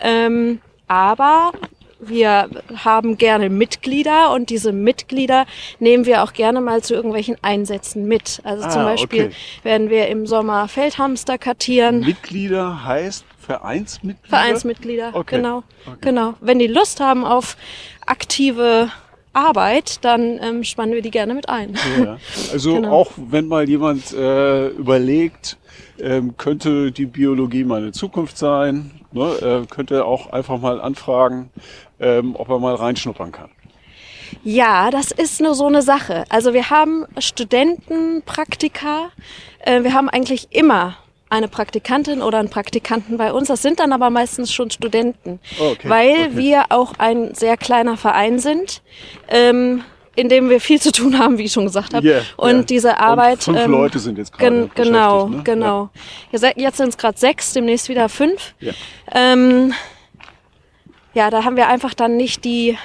Ähm, aber wir haben gerne Mitglieder und diese Mitglieder nehmen wir auch gerne mal zu irgendwelchen Einsätzen mit. Also ah, zum Beispiel okay. werden wir im Sommer Feldhamster kartieren. Mitglieder heißt Vereinsmitglieder? Vereinsmitglieder, okay. genau. Okay. Genau. Wenn die Lust haben auf aktive Arbeit, dann ähm, spannen wir die gerne mit ein. Ja. Also genau. auch wenn mal jemand äh, überlegt, ähm, könnte die Biologie meine Zukunft sein, ne, äh, könnte auch einfach mal anfragen, ähm, ob er mal reinschnuppern kann. Ja, das ist nur so eine Sache. Also wir haben Studenten, Praktika, äh, wir haben eigentlich immer eine Praktikantin oder einen Praktikanten bei uns. Das sind dann aber meistens schon Studenten, okay, weil okay. wir auch ein sehr kleiner Verein sind. Ähm, in dem wir viel zu tun haben, wie ich schon gesagt habe. Yeah, und yeah. diese Arbeit. Und fünf ähm, Leute sind jetzt gerade. Gen genau, ne? genau. Ja. Jetzt sind es gerade sechs, demnächst wieder fünf. Ja. Ähm, ja, da haben wir einfach dann nicht die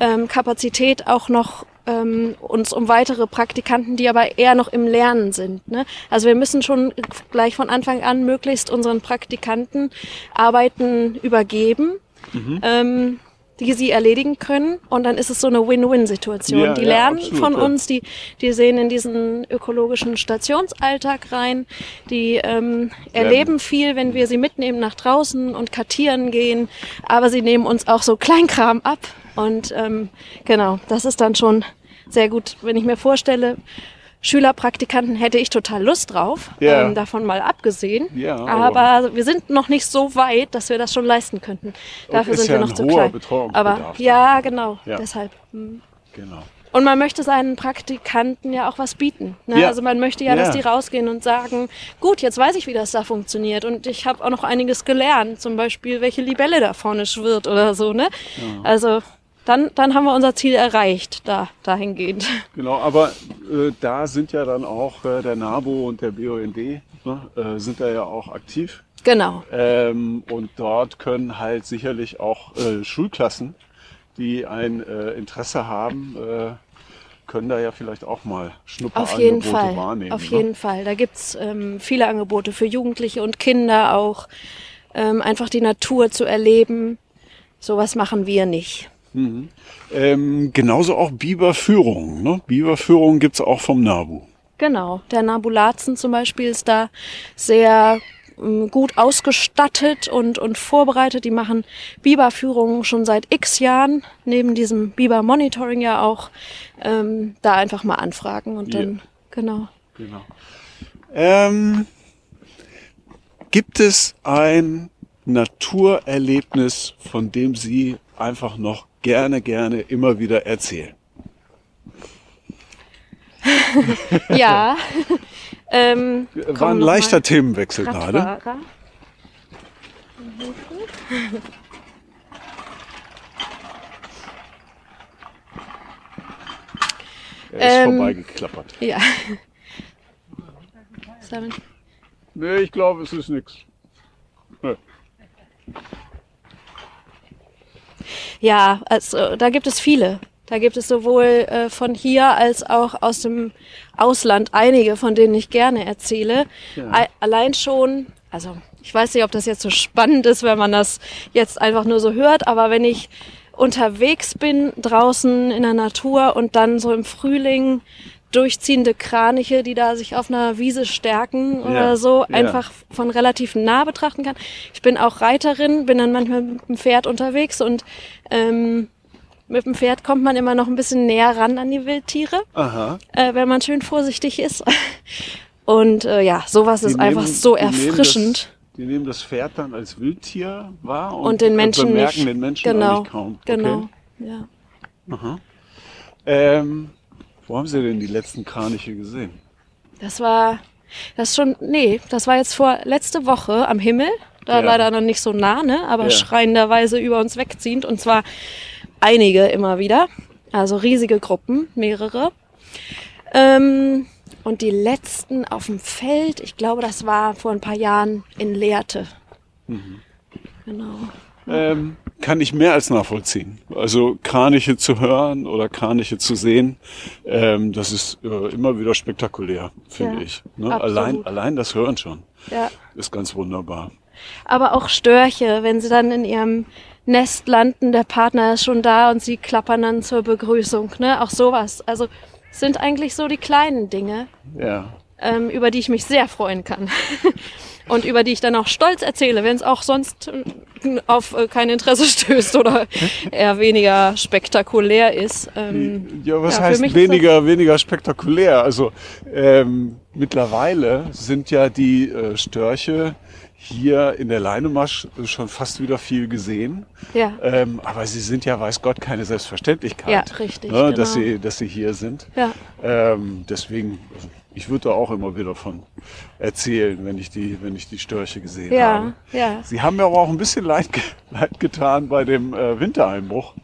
ähm, Kapazität auch noch ähm, uns um weitere Praktikanten, die aber eher noch im Lernen sind. Ne? Also wir müssen schon gleich von Anfang an möglichst unseren Praktikanten Arbeiten übergeben. Mhm. Ähm, die sie erledigen können. Und dann ist es so eine Win-Win-Situation. Ja, die ja, lernen absolut, von ja. uns, die, die sehen in diesen ökologischen Stationsalltag rein, die ähm, erleben viel, wenn wir sie mitnehmen nach draußen und kartieren gehen. Aber sie nehmen uns auch so Kleinkram ab. Und ähm, genau, das ist dann schon sehr gut, wenn ich mir vorstelle, Schülerpraktikanten hätte ich total Lust drauf, ja. ähm, davon mal abgesehen. Ja, aber, aber, wir sind noch nicht so weit, dass wir das schon leisten könnten. Dafür sind wir noch zu klein. Aber ja, genau, ja. deshalb. Hm. Genau. Und man möchte seinen Praktikanten ja auch was bieten. Ne? Ja. Also man möchte ja, dass die rausgehen und sagen, gut, jetzt weiß ich, wie das da funktioniert. Und ich habe auch noch einiges gelernt, zum Beispiel, welche Libelle da vorne schwirrt oder so. Ne? Ja. Also dann, dann haben wir unser Ziel erreicht, da, dahingehend. Genau, aber äh, da sind ja dann auch äh, der NABO und der BUND, ne, äh, sind da ja auch aktiv. Genau. Ähm, und dort können halt sicherlich auch äh, Schulklassen, die ein äh, Interesse haben, äh, können da ja vielleicht auch mal Schnupperangebote wahrnehmen. Auf ne? jeden Fall. Da gibt's ähm, viele Angebote für Jugendliche und Kinder auch. Ähm, einfach die Natur zu erleben. Sowas machen wir nicht. Mhm. Ähm, genauso auch Biberführung. Ne? Biberführung gibt's auch vom NABU. Genau, der NABU Laatzen zum Beispiel ist da sehr ähm, gut ausgestattet und, und vorbereitet. Die machen Biberführungen schon seit x Jahren, neben diesem Biber-Monitoring ja auch, ähm, da einfach mal anfragen und dann, ja. genau. genau. Ähm, gibt es ein Naturerlebnis, von dem Sie einfach noch gerne, gerne immer wieder erzählen. ja. ähm, War ein leichter Themenwechsel gerade. Er ist ähm, vorbeigeklappert. Ja. Nee, ich glaube, es ist nichts. Nee. Ja, also da gibt es viele. Da gibt es sowohl äh, von hier als auch aus dem Ausland einige, von denen ich gerne erzähle. Ja. Allein schon, also ich weiß nicht, ob das jetzt so spannend ist, wenn man das jetzt einfach nur so hört, aber wenn ich unterwegs bin draußen in der Natur und dann so im Frühling durchziehende Kraniche, die da sich auf einer Wiese stärken Ja, oder so, ja. einfach von relativ nah betrachten kann. Ich bin auch Reiterin, bin dann manchmal mit dem Pferd unterwegs und ähm, mit dem Pferd kommt man immer noch ein bisschen näher ran an die Wildtiere, äh, wenn man schön vorsichtig ist. Und äh, ja, sowas ist Die einfach nehmen- so die nehmen erfrischend. Das, die nehmen das Pferd dann als Wildtier wahr und, Und den Menschen bemerken nicht. den Menschen genau, eigentlich kaum. genau. Ja. Aha. Ähm, wo haben Sie denn die letzten Kraniche gesehen? Das war, das schon, nee, das war jetzt vor letzte Woche am Himmel. Da Ja. leider noch nicht so nah, ne? Aber Ja. schreienderweise über uns wegziehend. Und zwar einige immer wieder. Also riesige Gruppen, mehrere. Ähm, und die letzten auf dem Feld, ich glaube, das war vor ein paar Jahren in Lehrte. Mhm. Genau. Ähm, kann ich mehr als nachvollziehen. Also Kraniche zu hören oder Kraniche zu sehen, ähm, das ist äh, immer wieder spektakulär, finde Ja, ich. Ne? Allein, allein das Hören schon Ja. ist ganz wunderbar. Aber auch Störche, wenn sie dann in ihrem Nest landen, der Partner ist schon da und sie klappern dann zur Begrüßung, ne? Auch sowas. Also sind eigentlich so die kleinen Dinge, Ja. ähm, über die ich mich sehr freuen kann. und über die ich dann auch stolz erzähle, wenn es auch sonst äh, auf äh, kein Interesse stößt oder eher weniger spektakulär ist. Ähm, Ja, was ja, heißt weniger, weniger spektakulär? Also ähm, mittlerweile sind ja die äh, Störche hier in der Leinemasch schon fast wieder viel gesehen. ja, Ähm, aber sie sind ja, weiß Gott, keine Selbstverständlichkeit. Ja, richtig, Ne, dass, genau. sie, dass sie hier sind. ja, Ähm, deswegen, ich würde da auch immer wieder von erzählen, wenn ich die, wenn ich die Störche gesehen ja, habe. ja. Sie haben mir aber auch ein bisschen leid, leid getan bei dem äh, Wintereinbruch.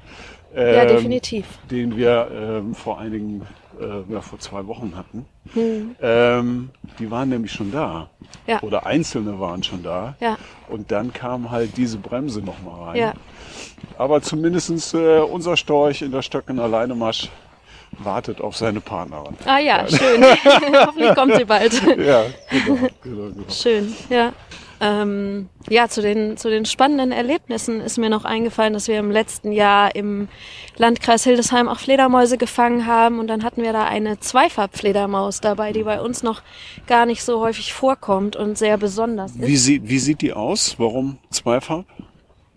Ja, ähm, definitiv. Den wir ähm, vor einigen, äh, ja, vor zwei Wochen hatten. Hm. Ähm, die waren nämlich schon da. Ja. Oder einzelne waren schon da. Ja. Und dann kam halt diese Bremse nochmal rein. Ja. Aber zumindestens äh, unser Storch in der Stöckener Leinemarsch wartet auf seine Partnerin. Ah ja, schön. Hoffentlich kommt sie bald. Ja, genau, genau, genau. Schön, ja. Ähm, ja, zu den, zu den spannenden Erlebnissen ist mir noch eingefallen, dass wir im letzten Jahr im Landkreis Hildesheim auch Fledermäuse gefangen haben und dann hatten wir da eine Zweifarbfledermaus dabei, die bei uns noch gar nicht so häufig vorkommt und sehr besonders ist. Wie sieht, wie sieht die aus? Warum Zweifarb?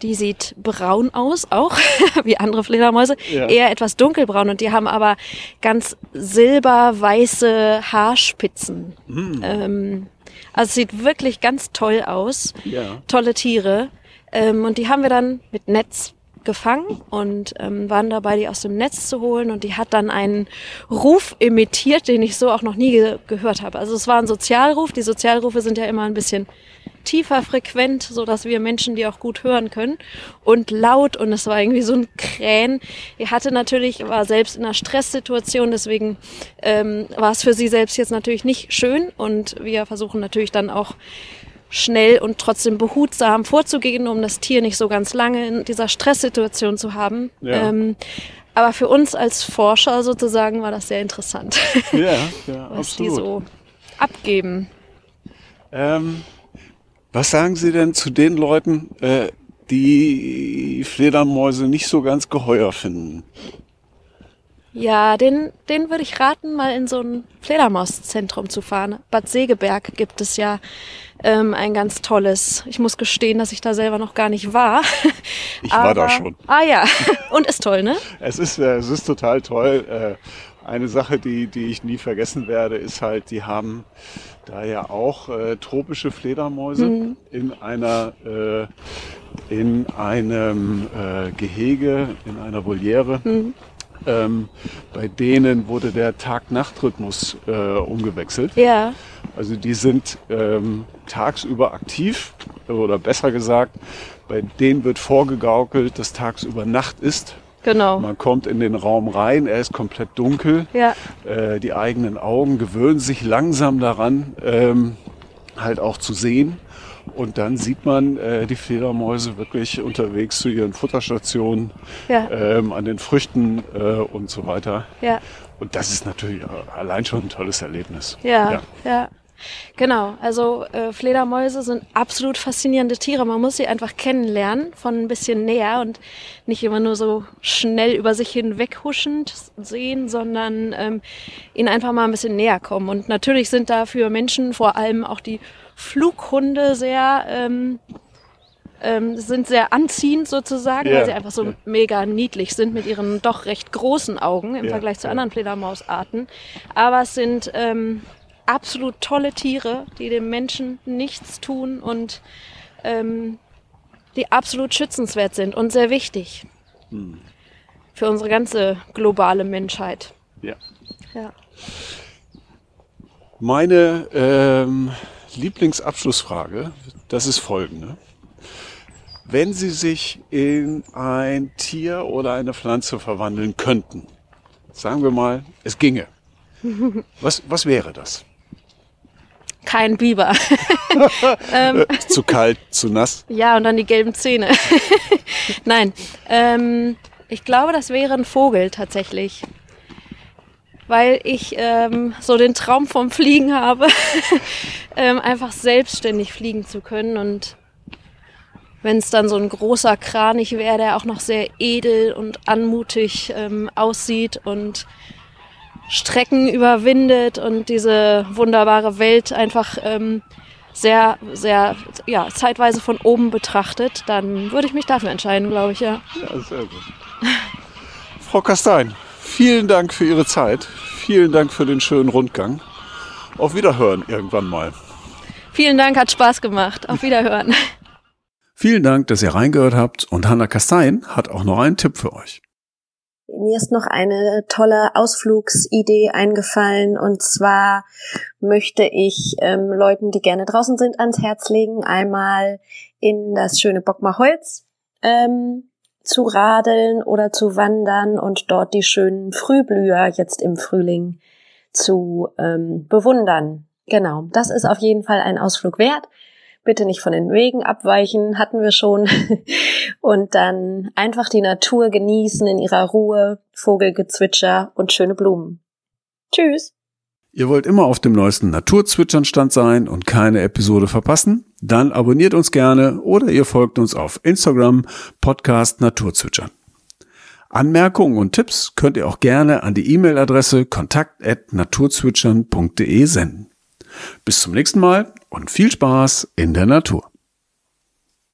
Die sieht braun aus, auch wie andere Fledermäuse, Ja. eher etwas dunkelbraun und die haben aber ganz silberweiße Haarspitzen. Ähm, also es sieht wirklich ganz toll aus. Ja. Tolle Tiere. Ähm, und die haben wir dann mit Netz gefangen und ähm, waren dabei, die aus dem Netz zu holen. Und die hat dann einen Ruf imitiert, den ich so auch noch nie ge gehört habe. Also es war ein Sozialruf. Die Sozialrufe sind ja immer ein bisschen tiefer frequent, so dass wir Menschen die auch gut hören können und laut und es war irgendwie so ein Krähen. Die hatte natürlich, war selbst in einer Stresssituation, deswegen ähm, war es für sie selbst jetzt natürlich nicht schön und wir versuchen natürlich dann auch schnell und trotzdem behutsam vorzugehen, um das Tier nicht so ganz lange in dieser Stresssituation zu haben. Ja. Ähm, aber für uns als Forscher sozusagen war das sehr interessant, Ja, ja, was die absolut. so abgeben. Ähm, was sagen Sie denn zu den Leuten, äh, die Fledermäuse nicht so ganz geheuer finden? Ja, den, den würde ich raten, mal in so ein Fledermauszentrum zu fahren. Bad Segeberg gibt es ja ähm, ein ganz tolles. Ich muss gestehen, dass ich da selber noch gar nicht war. Ich war da schon. Ah ja, und ist toll, ne? Es ist, äh, es ist total toll. Äh, eine Sache, die, die ich nie vergessen werde, ist halt, die haben da ja auch äh, tropische Fledermäuse Mhm. in einer äh, in einem äh, Gehege, in einer Voliere. Mhm. Ähm, bei denen wurde der Tag-Nacht-Rhythmus äh, umgewechselt. Ja, Also die sind ähm, tagsüber aktiv oder besser gesagt, bei denen wird vorgegaukelt, dass tagsüber Nacht ist. genau. Man kommt in den Raum rein, er ist komplett dunkel. Ja, Äh, die eigenen Augen gewöhnen sich langsam daran, ähm, halt auch zu sehen. Und dann sieht man äh, die Fledermäuse wirklich unterwegs zu ihren Futterstationen, ja, ähm, an den Früchten äh, und so weiter. ja, Und das ist natürlich allein schon ein tolles Erlebnis. ja, ja. Genau, also äh, Fledermäuse sind absolut faszinierende Tiere. Man muss sie einfach kennenlernen von ein bisschen näher und nicht immer nur so schnell über sich hinweg huschend sehen, sondern ähm, ihnen einfach mal ein bisschen näher kommen. Und natürlich sind da für Menschen vor allem auch die Flughunde sehr ähm, ähm, sind sehr anziehend sozusagen, yeah. weil sie einfach so yeah. mega niedlich sind mit ihren doch recht großen Augen im yeah. Vergleich zu anderen Fledermausarten. Aber es sind ähm, absolut tolle Tiere, die dem Menschen nichts tun und ähm, die absolut schützenswert sind und sehr wichtig hm. für unsere ganze globale Menschheit. Ja. ja. Meine ähm, Lieblingsabschlussfrage, das ist folgende. Wenn Sie sich in ein Tier oder eine Pflanze verwandeln könnten, sagen wir mal, es ginge. Was, was wäre das? Kein Biber. ähm, zu kalt, zu nass. Ja, und dann die gelben Zähne. Nein, ähm, ich glaube, das wäre ein Vogel tatsächlich. Weil ich ähm, so den Traum vom Fliegen habe, ähm, einfach selbstständig fliegen zu können und wenn es dann so ein großer Kranich wäre, der auch noch sehr edel und anmutig ähm, aussieht und Strecken überwindet und diese wunderbare Welt einfach ähm, sehr, sehr, ja, zeitweise von oben betrachtet, dann würde ich mich dafür entscheiden, glaube ich, ja. Ja, sehr gut. Frau Kastein, vielen Dank für Ihre Zeit. Vielen Dank für den schönen Rundgang. Auf Wiederhören irgendwann mal. Vielen Dank, hat Spaß gemacht. Auf Wiederhören. Vielen Dank, dass ihr reingehört habt und Hanna Kastein hat auch noch einen Tipp für euch. Mir ist noch eine tolle Ausflugsidee eingefallen und zwar möchte ich ähm, Leuten, die gerne draußen sind, ans Herz legen, einmal in das schöne Bockmerholz ähm, zu radeln oder zu wandern und dort die schönen Frühblüher jetzt im Frühling zu ähm, bewundern. Genau, das ist auf jeden Fall ein Ausflug wert bitte nicht von den Wegen abweichen, hatten wir schon. Und dann einfach die Natur genießen in ihrer Ruhe, Vogelgezwitscher und schöne Blumen. Tschüss. Ihr wollt immer auf dem neuesten Naturzwitschernstand sein und keine Episode verpassen? Dann abonniert uns gerne oder ihr folgt uns auf Instagram Podcast Naturzwitschern. Anmerkungen und Tipps könnt ihr auch gerne an die E-Mail-Adresse kontakt@naturzwitschern.de senden. Bis zum nächsten Mal und viel Spaß in der Natur.